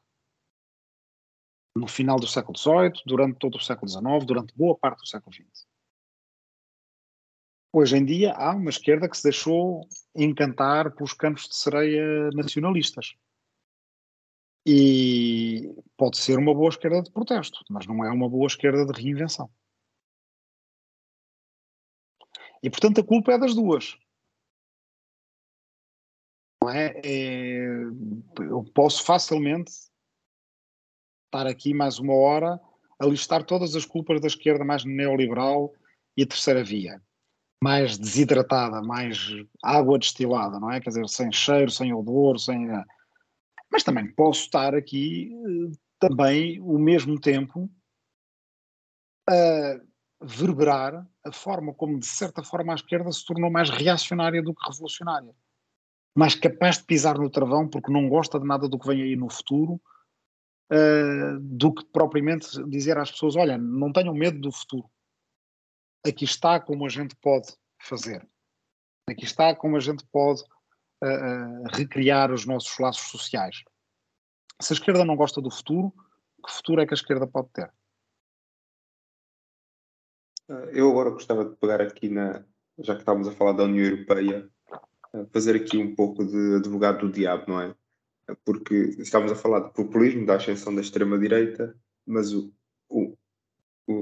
No final do século XVIII, durante todo o século XIX, durante boa parte do século XX. Hoje em dia há uma esquerda que se deixou encantar pelos cantos de sereia nacionalistas. E pode ser uma boa esquerda de protesto, mas não é uma boa esquerda de reinvenção. E portanto a culpa é das duas. Não é? é eu posso facilmente estar aqui mais uma hora a listar todas as culpas da esquerda mais neoliberal e terceira via mais desidratada, mais água destilada, não é? Quer dizer, sem cheiro, sem odor, sem. Eh, mas também posso estar aqui eh, também o mesmo tempo a verberar a forma como, de certa forma, a esquerda se tornou mais reacionária do que revolucionária. Mais capaz de pisar no travão porque não gosta de nada do que vem aí no futuro, uh, do que propriamente dizer às pessoas: olha, não tenham medo do futuro aqui está como a gente pode fazer. Aqui está como a gente pode uh, uh, recriar os nossos laços sociais. Se a esquerda não gosta do futuro, que futuro é que a esquerda pode ter? Eu agora gostava de pegar aqui na, já que estávamos a falar da União Europeia, fazer aqui um pouco de advogado do diabo, não é? Porque estávamos a falar de populismo, da ascensão da extrema-direita, mas o, o,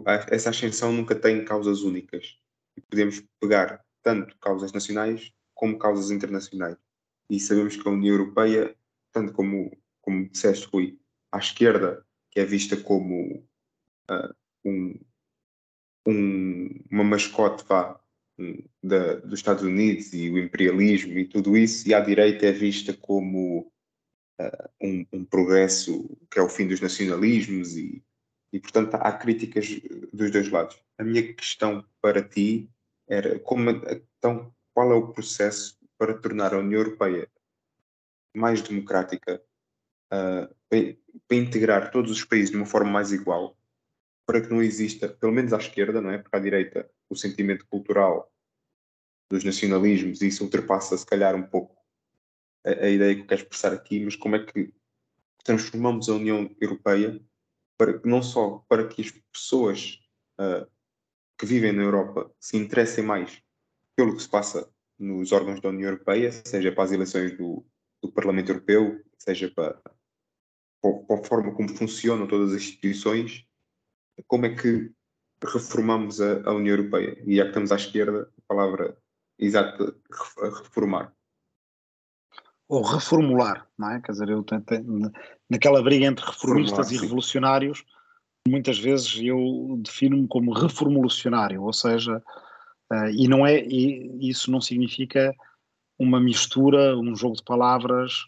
essa ascensão nunca tem causas únicas. E podemos pegar tanto causas nacionais como causas internacionais. E sabemos que a União Europeia, tanto como, como disseste, Rui, à esquerda, que é vista como uh, um, um, uma mascote vá, da, dos Estados Unidos e o imperialismo e tudo isso, e à direita é vista como uh, um, um progresso que é o fim dos nacionalismos e e, portanto, há críticas dos dois lados. A minha questão para ti era como, então, qual é o processo para tornar a União Europeia mais democrática, uh, para, para, integrar todos os países de uma forma mais igual, para que não exista, pelo menos à esquerda, não é? Porque à direita o sentimento cultural dos nacionalismos, e isso ultrapassa se calhar um pouco a, a ideia que eu quero expressar aqui, mas como é que transformamos a União Europeia para, não só para que as pessoas uh, que vivem na Europa se interessem mais pelo que se passa nos órgãos da União Europeia, seja para as eleições do, do Parlamento Europeu, seja para, para, a forma como funcionam todas as instituições, como é que reformamos a, a União Europeia? E já que estamos à esquerda, a palavra exata, reformar ou reformular, não é? Quer dizer, eu tentei, naquela briga entre reformistas e revolucionários, muitas vezes eu defino-me como reformulacionário, ou seja, uh, e não é, e isso não significa uma mistura, um jogo de palavras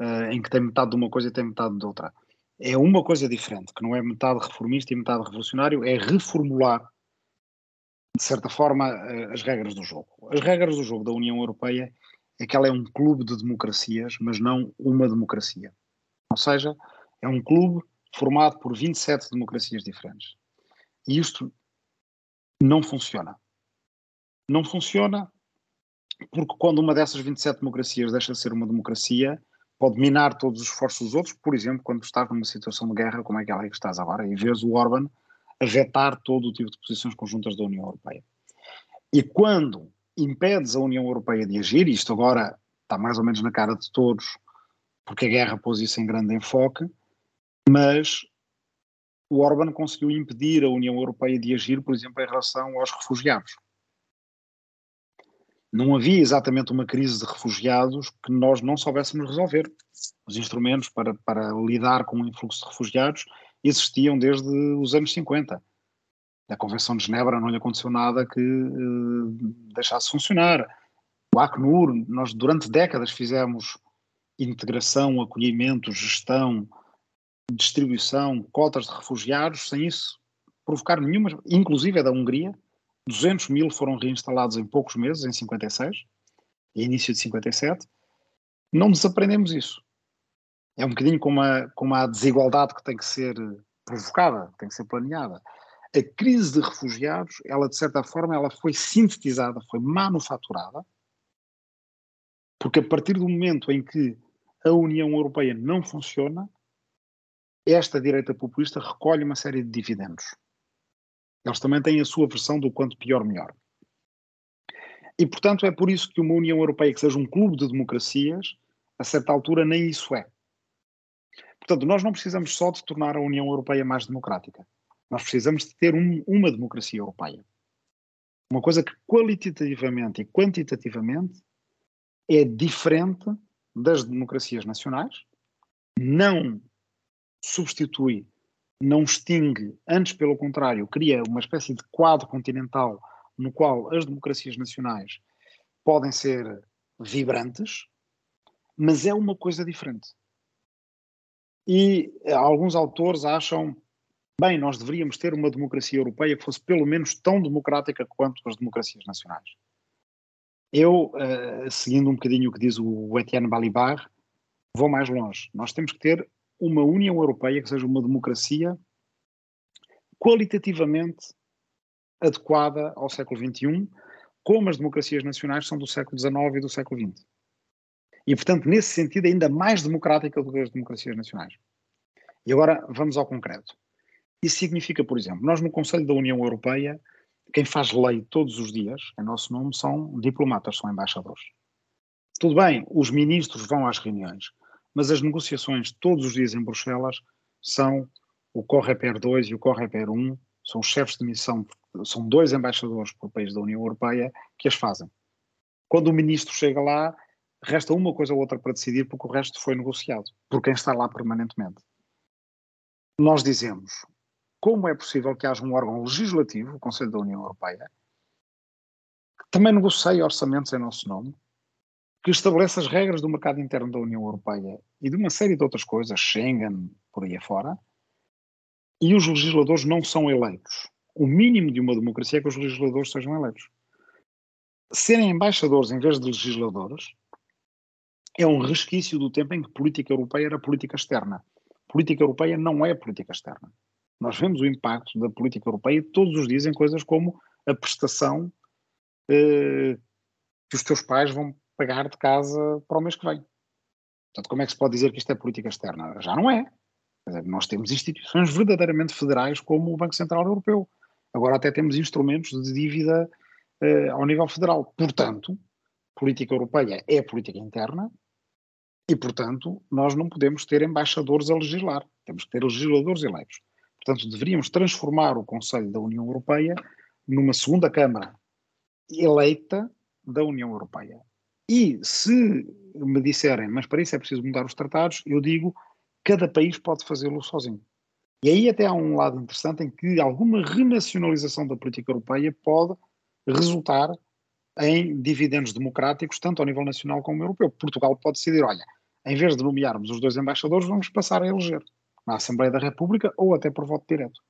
uh, em que tem metade de uma coisa e tem metade de outra. É uma coisa diferente, que não é metade reformista e metade revolucionário, é reformular, de certa forma, uh, as regras do jogo. As regras do jogo da União Europeia é que ela é um clube de democracias, mas não uma democracia. Ou seja, é um clube formado por 27 democracias diferentes. E isto não funciona. Não funciona porque quando uma dessas 27 democracias deixa de ser uma democracia, pode minar todos os esforços dos outros, por exemplo, quando estás numa situação de guerra como é aquela que estás agora, e vês o Orban a vetar todo o tipo de posições conjuntas da União Europeia. E quando impedes a União Europeia de agir, e isto agora está mais ou menos na cara de todos, porque a guerra pôs isso em grande enfoque, mas o Orban conseguiu impedir a União Europeia de agir, por exemplo, em relação aos refugiados. Não havia exatamente uma crise de refugiados que nós não soubéssemos resolver. Os instrumentos para, para lidar com o influxo de refugiados existiam desde os anos 50. A Convenção de Genebra não lhe aconteceu nada que uh, deixasse funcionar. O Acnur, nós durante décadas fizemos integração, acolhimento, gestão, distribuição, cotas de refugiados, sem isso provocar nenhuma, inclusive é da Hungria, 200 mil foram reinstalados em poucos meses, em 56, e início de 57. Não desaprendemos isso. É um bocadinho como a, como a desigualdade que tem que ser provocada, que tem que ser planeada. A crise de refugiados, ela de certa forma, ela foi sintetizada, foi manufaturada, porque a partir do momento em que a União Europeia não funciona, esta direita populista recolhe uma série de dividendos. Eles também têm a sua versão do quanto pior, melhor. E, portanto, é por isso que uma União Europeia que seja um clube de democracias, a certa altura, nem isso é. Portanto, nós não precisamos só de tornar a União Europeia mais democrática. Nós precisamos de ter um, uma democracia europeia. Uma coisa que qualitativamente e quantitativamente é diferente das democracias nacionais, não substitui, não extingue, antes, pelo contrário, cria uma espécie de quadro continental no qual as democracias nacionais podem ser vibrantes, mas é uma coisa diferente. E alguns autores acham, bem, nós deveríamos ter uma democracia europeia que fosse pelo menos tão democrática quanto as democracias nacionais. Eu, uh, seguindo um bocadinho o que diz o Etienne Balibar, vou mais longe. Nós temos que ter uma União Europeia que seja uma democracia qualitativamente adequada ao século XXI, como as democracias nacionais são do século XIX e do século XX. E, portanto, nesse sentido, ainda mais democrática do que as democracias nacionais. E agora vamos ao concreto. Isso significa, por exemplo, nós no Conselho da União Europeia, quem faz lei todos os dias, em nosso nome, são diplomatas, são embaixadores. Tudo bem, os ministros vão às reuniões, mas as negociações todos os dias em Bruxelas são o Correper 2 e o Correper 1, são os chefes de missão, são dois embaixadores por país da União Europeia que as fazem. Quando o ministro chega lá, resta uma coisa ou outra para decidir, porque o resto foi negociado, por quem está lá permanentemente. Nós dizemos, como é possível que haja um órgão legislativo, o Conselho da União Europeia, que também negocie orçamentos em nosso nome, que estabelece as regras do mercado interno da União Europeia e de uma série de outras coisas, Schengen, por aí afora, e os legisladores não são eleitos. O mínimo de uma democracia é que os legisladores sejam eleitos. Serem embaixadores em vez de legisladores é um resquício do tempo em que política europeia era política externa. Política europeia não é política externa. Nós vemos o impacto da política europeia todos os dias em coisas como a prestação eh, que os teus pais vão pagar de casa para o mês que vem. Portanto, como é que se pode dizer que isto é política externa? Já não é. Dizer, nós temos instituições verdadeiramente federais como o Banco Central Europeu. Agora até temos instrumentos de dívida uh, ao nível federal. Portanto, política europeia é política interna e, portanto, nós não podemos ter embaixadores a legislar. Temos que ter legisladores eleitos. Portanto, deveríamos transformar o Conselho da União Europeia numa segunda Câmara eleita da União Europeia. E se me disserem, mas para isso é preciso mudar os tratados, eu digo, cada país pode fazê-lo sozinho. E aí até há um lado interessante em que alguma renacionalização da política europeia pode resultar em dividendos democráticos, tanto ao nível nacional como europeu. Portugal pode decidir, olha, em vez de nomearmos os dois embaixadores, vamos passar a eleger na Assembleia da República ou até por voto direto.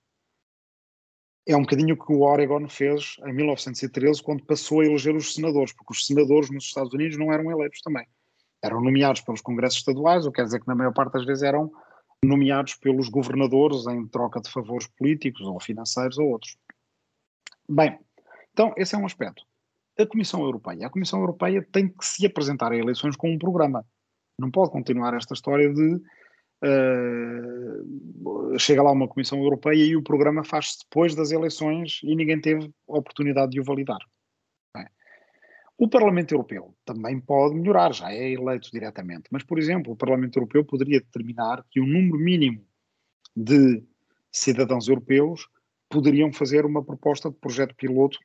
É um bocadinho o que o Oregon fez em 1913, quando passou a eleger os senadores, porque os senadores nos Estados Unidos não eram eleitos também. Eram nomeados pelos congressos estaduais, o que quer dizer que na maior parte das vezes eram nomeados pelos governadores em troca de favores políticos ou financeiros ou outros. Bem, então esse é um aspecto. A Comissão Europeia. A Comissão Europeia tem que se apresentar a eleições com um programa. Não pode continuar esta história de uh, chega lá uma Comissão Europeia e o programa faz-se depois das eleições e ninguém teve a oportunidade de o validar. O Parlamento Europeu também pode melhorar, já é eleito diretamente, mas, por exemplo, o Parlamento Europeu poderia determinar que um número mínimo de cidadãos europeus poderiam fazer uma proposta de projeto piloto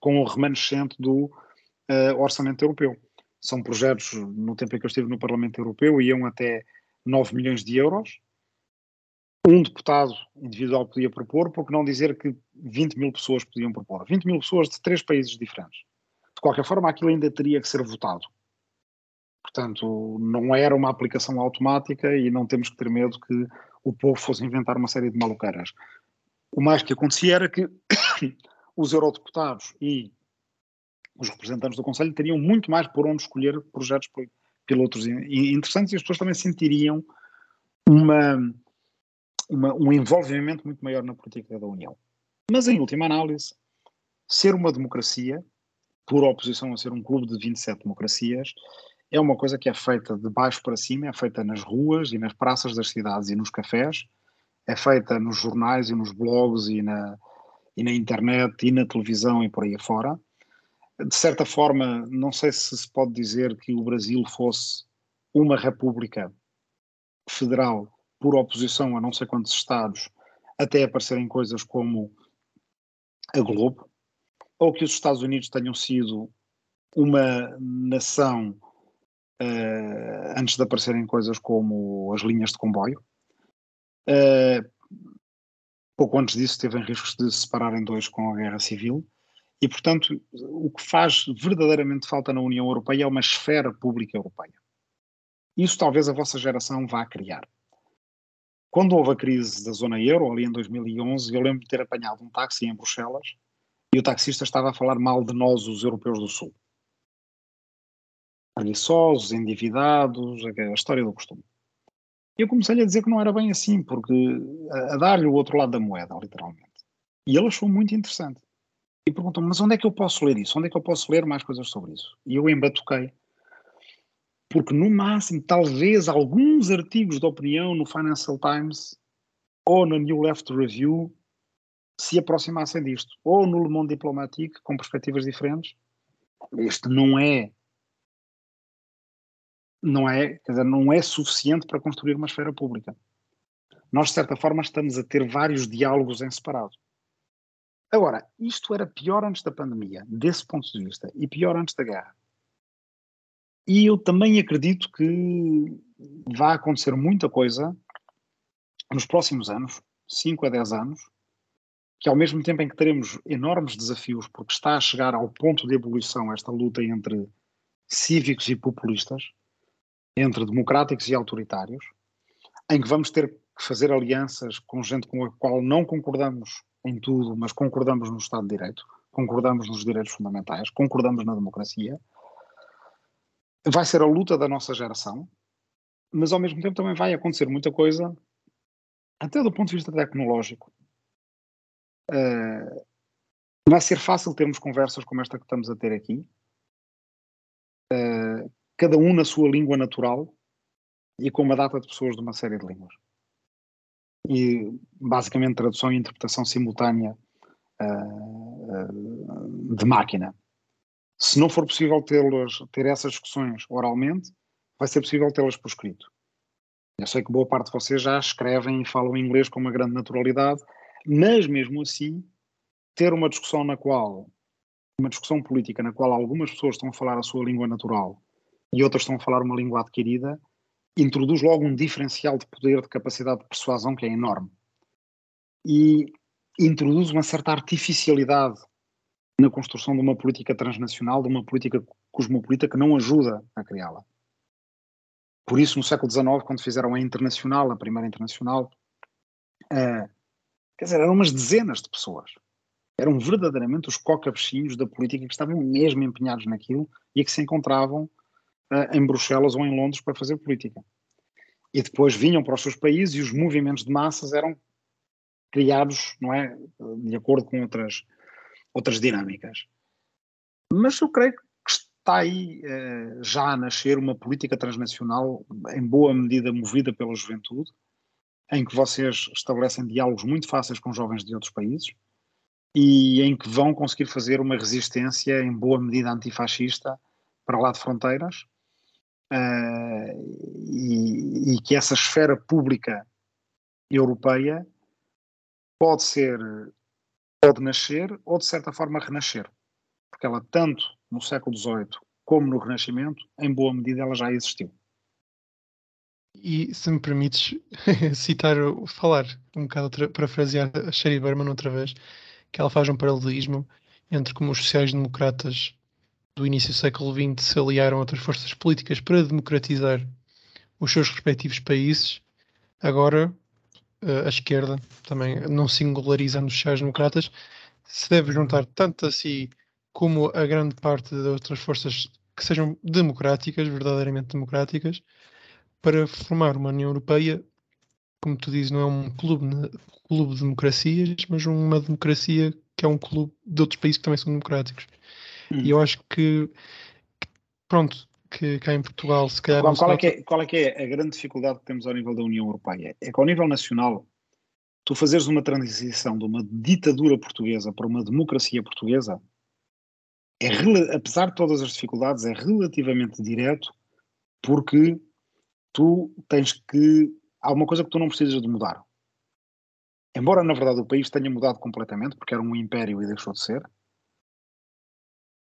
com o remanescente do uh, orçamento europeu. São projetos, no tempo em que eu estive no Parlamento Europeu, iam até 9 milhões de euros. Um deputado individual podia propor, por que não dizer que 20 mil pessoas podiam propor? 20 mil pessoas de três países diferentes. De qualquer forma, aquilo ainda teria que ser votado. Portanto, não era uma aplicação automática e não temos que ter medo que o povo fosse inventar uma série de maluqueiras. O mais que acontecia era que os eurodeputados e os representantes do Conselho teriam muito mais por onde escolher projetos pilotos interessantes e as pessoas também sentiriam uma, uma, um envolvimento muito maior na política da União. Mas, em última análise, ser uma democracia por oposição a ser um clube de 27 democracias, é uma coisa que é feita de baixo para cima, é feita nas ruas e nas praças das cidades e nos cafés, é feita nos jornais e nos blogs e na, e na internet e na televisão e por aí afora. De certa forma, não sei se se pode dizer que o Brasil fosse uma república federal por oposição a não sei quantos estados, até aparecerem coisas como a Globo, ou que os Estados Unidos tenham sido uma nação uh, antes de aparecerem coisas como as linhas de comboio. Uh, pouco antes disso teve em riscos de se separar em dois com a guerra civil. E, portanto, o que faz verdadeiramente falta na União Europeia é uma esfera pública europeia. Isso talvez a vossa geração vá criar. Quando houve a crise da zona euro, ali em 2011, eu lembro de ter apanhado um táxi em Bruxelas e o taxista estava a falar mal de nós, os europeus do Sul. Preguiçosos, endividados, a história do costume. E eu comecei a dizer que não era bem assim, porque a, dar-lhe o outro lado da moeda, literalmente. E ele achou muito interessante. E perguntou mas onde é que eu posso ler isso? Onde é que eu posso ler mais coisas sobre isso? E eu embatuquei. Porque, no máximo, talvez alguns artigos de opinião no Financial Times ou na New Left Review se aproximassem disto, ou no Le Monde Diplomatique, com perspectivas diferentes. Este não é não é, quer dizer, não é suficiente para construir uma esfera pública. Nós, de certa forma, estamos a ter vários diálogos em separado. Agora, isto era pior antes da pandemia, desse ponto de vista, e pior antes da guerra. E eu também acredito que vai acontecer muita coisa nos próximos anos, 5 a 10 anos, que ao mesmo tempo em que teremos enormes desafios, porque está a chegar ao ponto de ebulição esta luta entre cívicos e populistas, entre democráticos e autoritários, em que vamos ter que fazer alianças com gente com a qual não concordamos em tudo, mas concordamos no Estado de Direito, concordamos nos direitos fundamentais, concordamos na democracia. Vai ser a luta da nossa geração, mas ao mesmo tempo também vai acontecer muita coisa, até do ponto de vista tecnológico, Uh, vai ser fácil termos conversas como esta que estamos a ter aqui, uh, cada um na sua língua natural e com uma data de pessoas de uma série de línguas. E basicamente tradução e interpretação simultânea uh, de máquina. Se não for possível ter essas discussões oralmente, vai ser possível tê-las por escrito. Eu sei que boa parte de vocês já escrevem e falam inglês com uma grande naturalidade, mas mesmo assim, ter uma discussão na qual, uma discussão política na qual algumas pessoas estão a falar a sua língua natural e outras estão a falar uma língua adquirida, introduz logo um diferencial de poder, de capacidade de persuasão que é enorme. E introduz uma certa artificialidade na construção de uma política transnacional, de uma política cosmopolita que não ajuda a criá-la. Por isso, no século XIX, quando fizeram a internacional, a primeira internacional, uh, quer dizer, eram umas dezenas de pessoas. Eram verdadeiramente os cocabichinhos da política que estavam mesmo empenhados naquilo e que se encontravam uh, em Bruxelas ou em Londres para fazer política. E depois vinham para os seus países e os movimentos de massas eram criados, não é, de acordo com outras, outras dinâmicas. Mas eu creio que está aí eh, já a nascer uma política transnacional, em boa medida movida pela juventude, em que vocês estabelecem diálogos muito fáceis com jovens de outros países e em que vão conseguir fazer uma resistência em boa medida antifascista para lá de fronteiras uh, e, e, que essa esfera pública europeia pode ser, pode nascer ou de certa forma renascer, porque ela tanto no século XVIII como no Renascimento, em boa medida ela já existiu. E se me permites citar, falar um bocado, parafrasear a Sherry Berman outra vez, que ela faz um paralelismo entre como os sociais-democratas do início do século XX se aliaram a outras forças políticas para democratizar os seus respectivos países, agora eh, a esquerda, também não singularizando os sociais-democratas, se deve juntar tanto a si como a grande parte de outras forças que sejam democráticas, verdadeiramente democráticas, para formar uma União Europeia, como tu dizes, não é um clube, clube de democracias, mas uma democracia que é um clube de outros países que também são democráticos. Hum. E eu acho que, que, pronto, que cá em Portugal, se calhar. Qual, qual, é que é, qual é que é a grande dificuldade que temos ao nível da União Europeia? É que ao nível nacional, tu fazeres uma transição de uma ditadura portuguesa para uma democracia portuguesa é, apesar de todas as dificuldades, é relativamente direto, porque tu tens que. Há uma coisa que tu não precisas de mudar. Embora, na verdade, o país tenha mudado completamente, porque era um império e deixou de ser,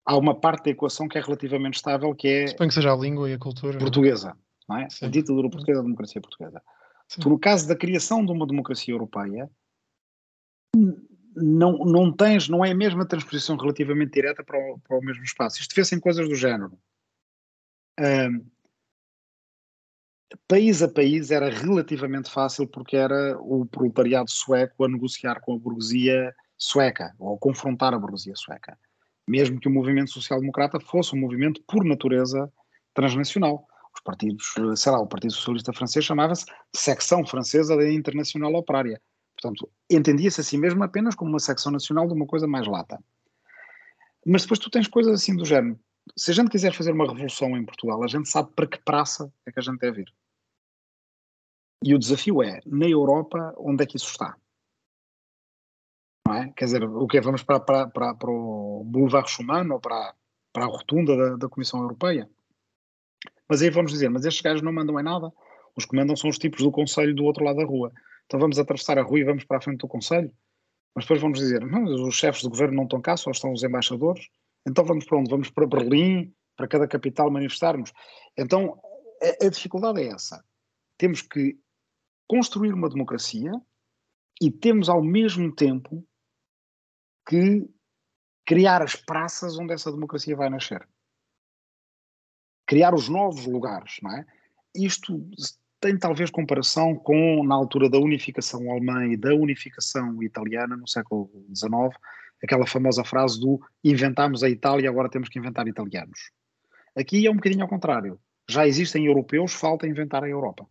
há uma parte da equação que é relativamente estável, que é. Suponho que seja a língua e a cultura. Portuguesa, não é? Sim. A ditadura portuguesa, a democracia portuguesa. Sim. Tu, no caso da criação de uma democracia europeia, não, não tens, não é a mesma transposição relativamente direta para o, para o mesmo espaço. Isto fez em coisas do género. Um, país a país era relativamente fácil porque era o proletariado sueco a negociar com a burguesia sueca ou a confrontar a burguesia sueca. Mesmo que o movimento social-democrata fosse um movimento por natureza transnacional. Os partidos, sei lá, o Partido Socialista Francês chamava-se Secção Francesa da Internacional Operária Portanto, entendia-se a si mesmo apenas como uma secção nacional de uma coisa mais lata. Mas depois tu tens coisas assim do género. Se a gente quiser fazer uma revolução em Portugal, a gente sabe para que praça é que a gente deve ir. E o desafio é, na Europa, onde é que isso está? É? Quer dizer, o que é? Vamos para, para, para, para o Boulevard Schumann ou para, para a rotunda da, da Comissão Europeia? Mas aí vamos dizer, mas estes gajos não mandam em nada. Os que mandam são os tipos do Conselho do outro lado da rua. Então vamos atravessar a rua e vamos para a frente do Conselho? Mas depois vamos dizer, não, os chefes do governo não estão cá, só estão os embaixadores. Então vamos para onde? Vamos para Berlim, para cada capital manifestarmos. Então a, a dificuldade é essa. Temos que construir uma democracia e temos ao mesmo tempo que criar as praças onde essa democracia vai nascer. Criar os novos lugares, não é? Isto tem talvez comparação com, na altura da unificação alemã e da unificação italiana, no século XIX, aquela famosa frase do inventámos a Itália, agora temos que inventar italianos. Aqui é um bocadinho ao contrário. Já existem europeus, falta inventar a Europa.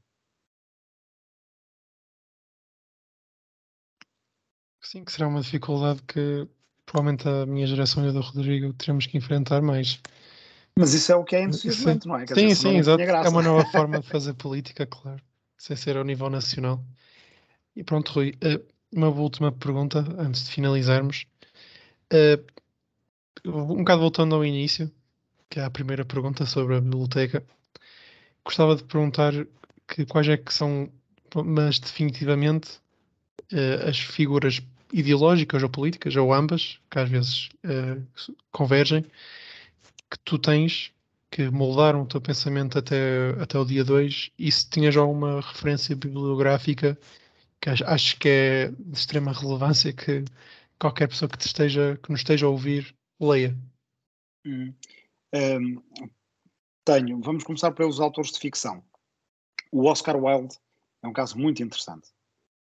Sim, que será uma dificuldade que provavelmente a minha geração e a do Rodrigo teremos que enfrentar mais. Mas isso é o que é entusiasmante, não é? Quer sim, dizer, sim, exato. É uma nova forma de fazer política, claro. Sem ser ao nível nacional. E pronto, Rui, eh, uma última pergunta antes de finalizarmos. Eh, um bocado voltando ao início, que é a primeira pergunta sobre a biblioteca, gostava de perguntar que quais é que são, mas definitivamente, eh, as figuras ideológicas ou políticas, ou ambas, que às vezes convergem, que tu tens que moldaram o teu pensamento até, até o dia 2 e se tinhas alguma referência bibliográfica que acho que é de extrema relevância que qualquer pessoa que, esteja, que nos esteja a ouvir leia. Hum. Um, tenho. Vamos começar pelos autores de ficção. O Oscar Wilde é um caso muito interessante.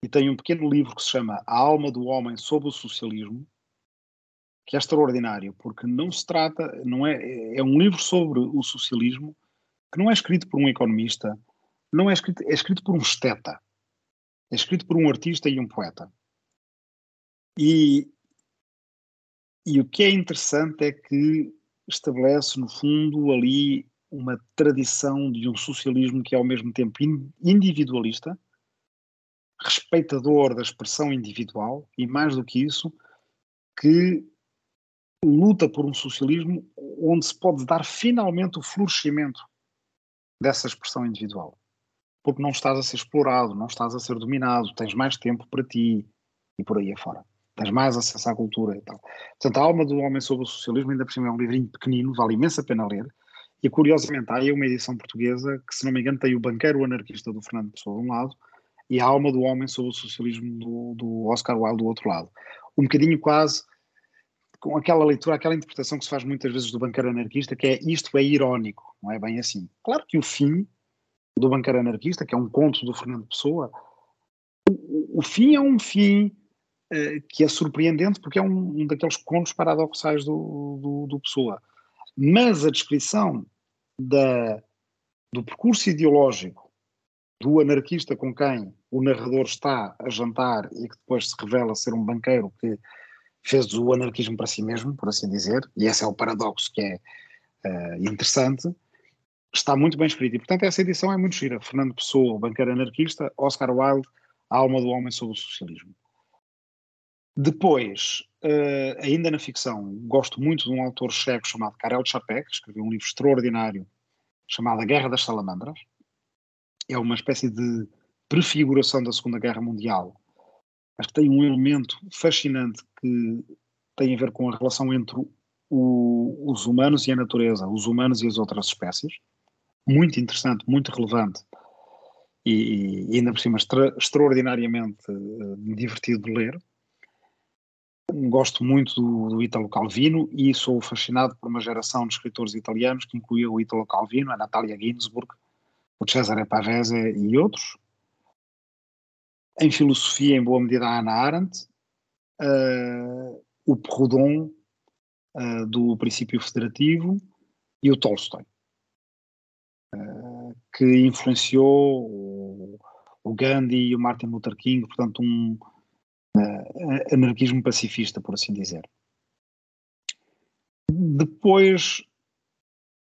E tem um pequeno livro que se chama A Alma do Homem sob o Socialismo, que é extraordinário, porque não se trata, não é, é um livro sobre o socialismo que não é escrito por um economista, não é escrito, é escrito por um esteta, é escrito por um artista e um poeta. E, e o que é interessante é que estabelece, no fundo, ali uma tradição de um socialismo que é ao mesmo tempo individualista, respeitador da expressão individual e, mais do que isso, que luta por um socialismo onde se pode dar finalmente o florescimento dessa expressão individual. Porque não estás a ser explorado, não estás a ser dominado, tens mais tempo para ti e por aí afora. Tens mais acesso à cultura e tal. Portanto, a alma do homem sobre o socialismo, ainda por cima, é um livrinho pequenino, vale imensa pena ler. E curiosamente, há aí uma edição portuguesa que, se não me engano, tem o banqueiro anarquista do Fernando Pessoa de um lado e a alma do homem sobre o socialismo do, do Oscar Wilde do outro lado. Um bocadinho quase com aquela leitura, aquela interpretação que se faz muitas vezes do banqueiro anarquista, que é isto é irónico, não é bem assim. Claro que o fim do banqueiro anarquista, que é um conto do Fernando Pessoa, o, o fim é um fim uh, que é surpreendente porque é um, um daqueles contos paradoxais do, do, do, Pessoa. Mas a descrição da, do percurso ideológico do anarquista com quem o narrador está a jantar e que depois se revela ser um banqueiro que fez o anarquismo para si mesmo, por assim dizer, e esse é o paradoxo que é uh, interessante, está muito bem escrito. E, portanto, essa edição é muito gira. Fernando Pessoa, o banqueiro anarquista, Oscar Wilde, A Alma do Homem sobre o Socialismo. Depois, uh, ainda na ficção, gosto muito de um autor checo chamado Karel Čapek, que escreveu um livro extraordinário chamado A Guerra das Salamandras. É uma espécie de prefiguração da Segunda Guerra Mundial, mas que tem um elemento fascinante que tem a ver com a relação entre o, os humanos e a natureza, os humanos e as outras espécies. Muito interessante, muito relevante e, e ainda por cima extra, extraordinariamente uh, divertido de ler. Gosto muito do, do Italo Calvino e sou fascinado por uma geração de escritores italianos que incluía o Italo Calvino, a Natalia Ginsburg, o Cesare Pavese e outros em filosofia, em boa medida, a Hannah Arendt, uh, o Proudhon, uh, do princípio federativo, e o Tolstói, uh, que influenciou o, o, Gandhi e o Martin Luther King, portanto, um anarquismo pacifista, por assim dizer. Depois,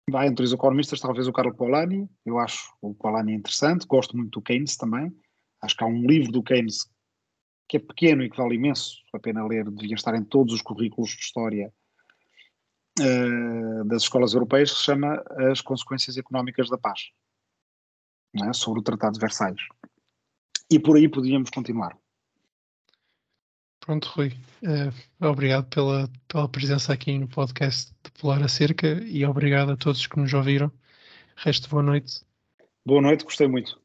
vai entre os economistas, talvez o Carlo Polanyi, eu acho o Polanyi interessante, gosto muito do Keynes também, Acho que há um livro do Keynes que é pequeno e que vale imenso a pena ler, devia estar em todos os currículos de história uh, das escolas europeias, que se chama As Consequências Económicas da Paz, é? sobre o Tratado de Versalhes. E por aí podíamos continuar. Pronto, Rui. Uh, obrigado pela, pela presença aqui no podcast de Polar Acerca e obrigado a todos que nos ouviram. Resto boa noite. Boa noite, gostei muito.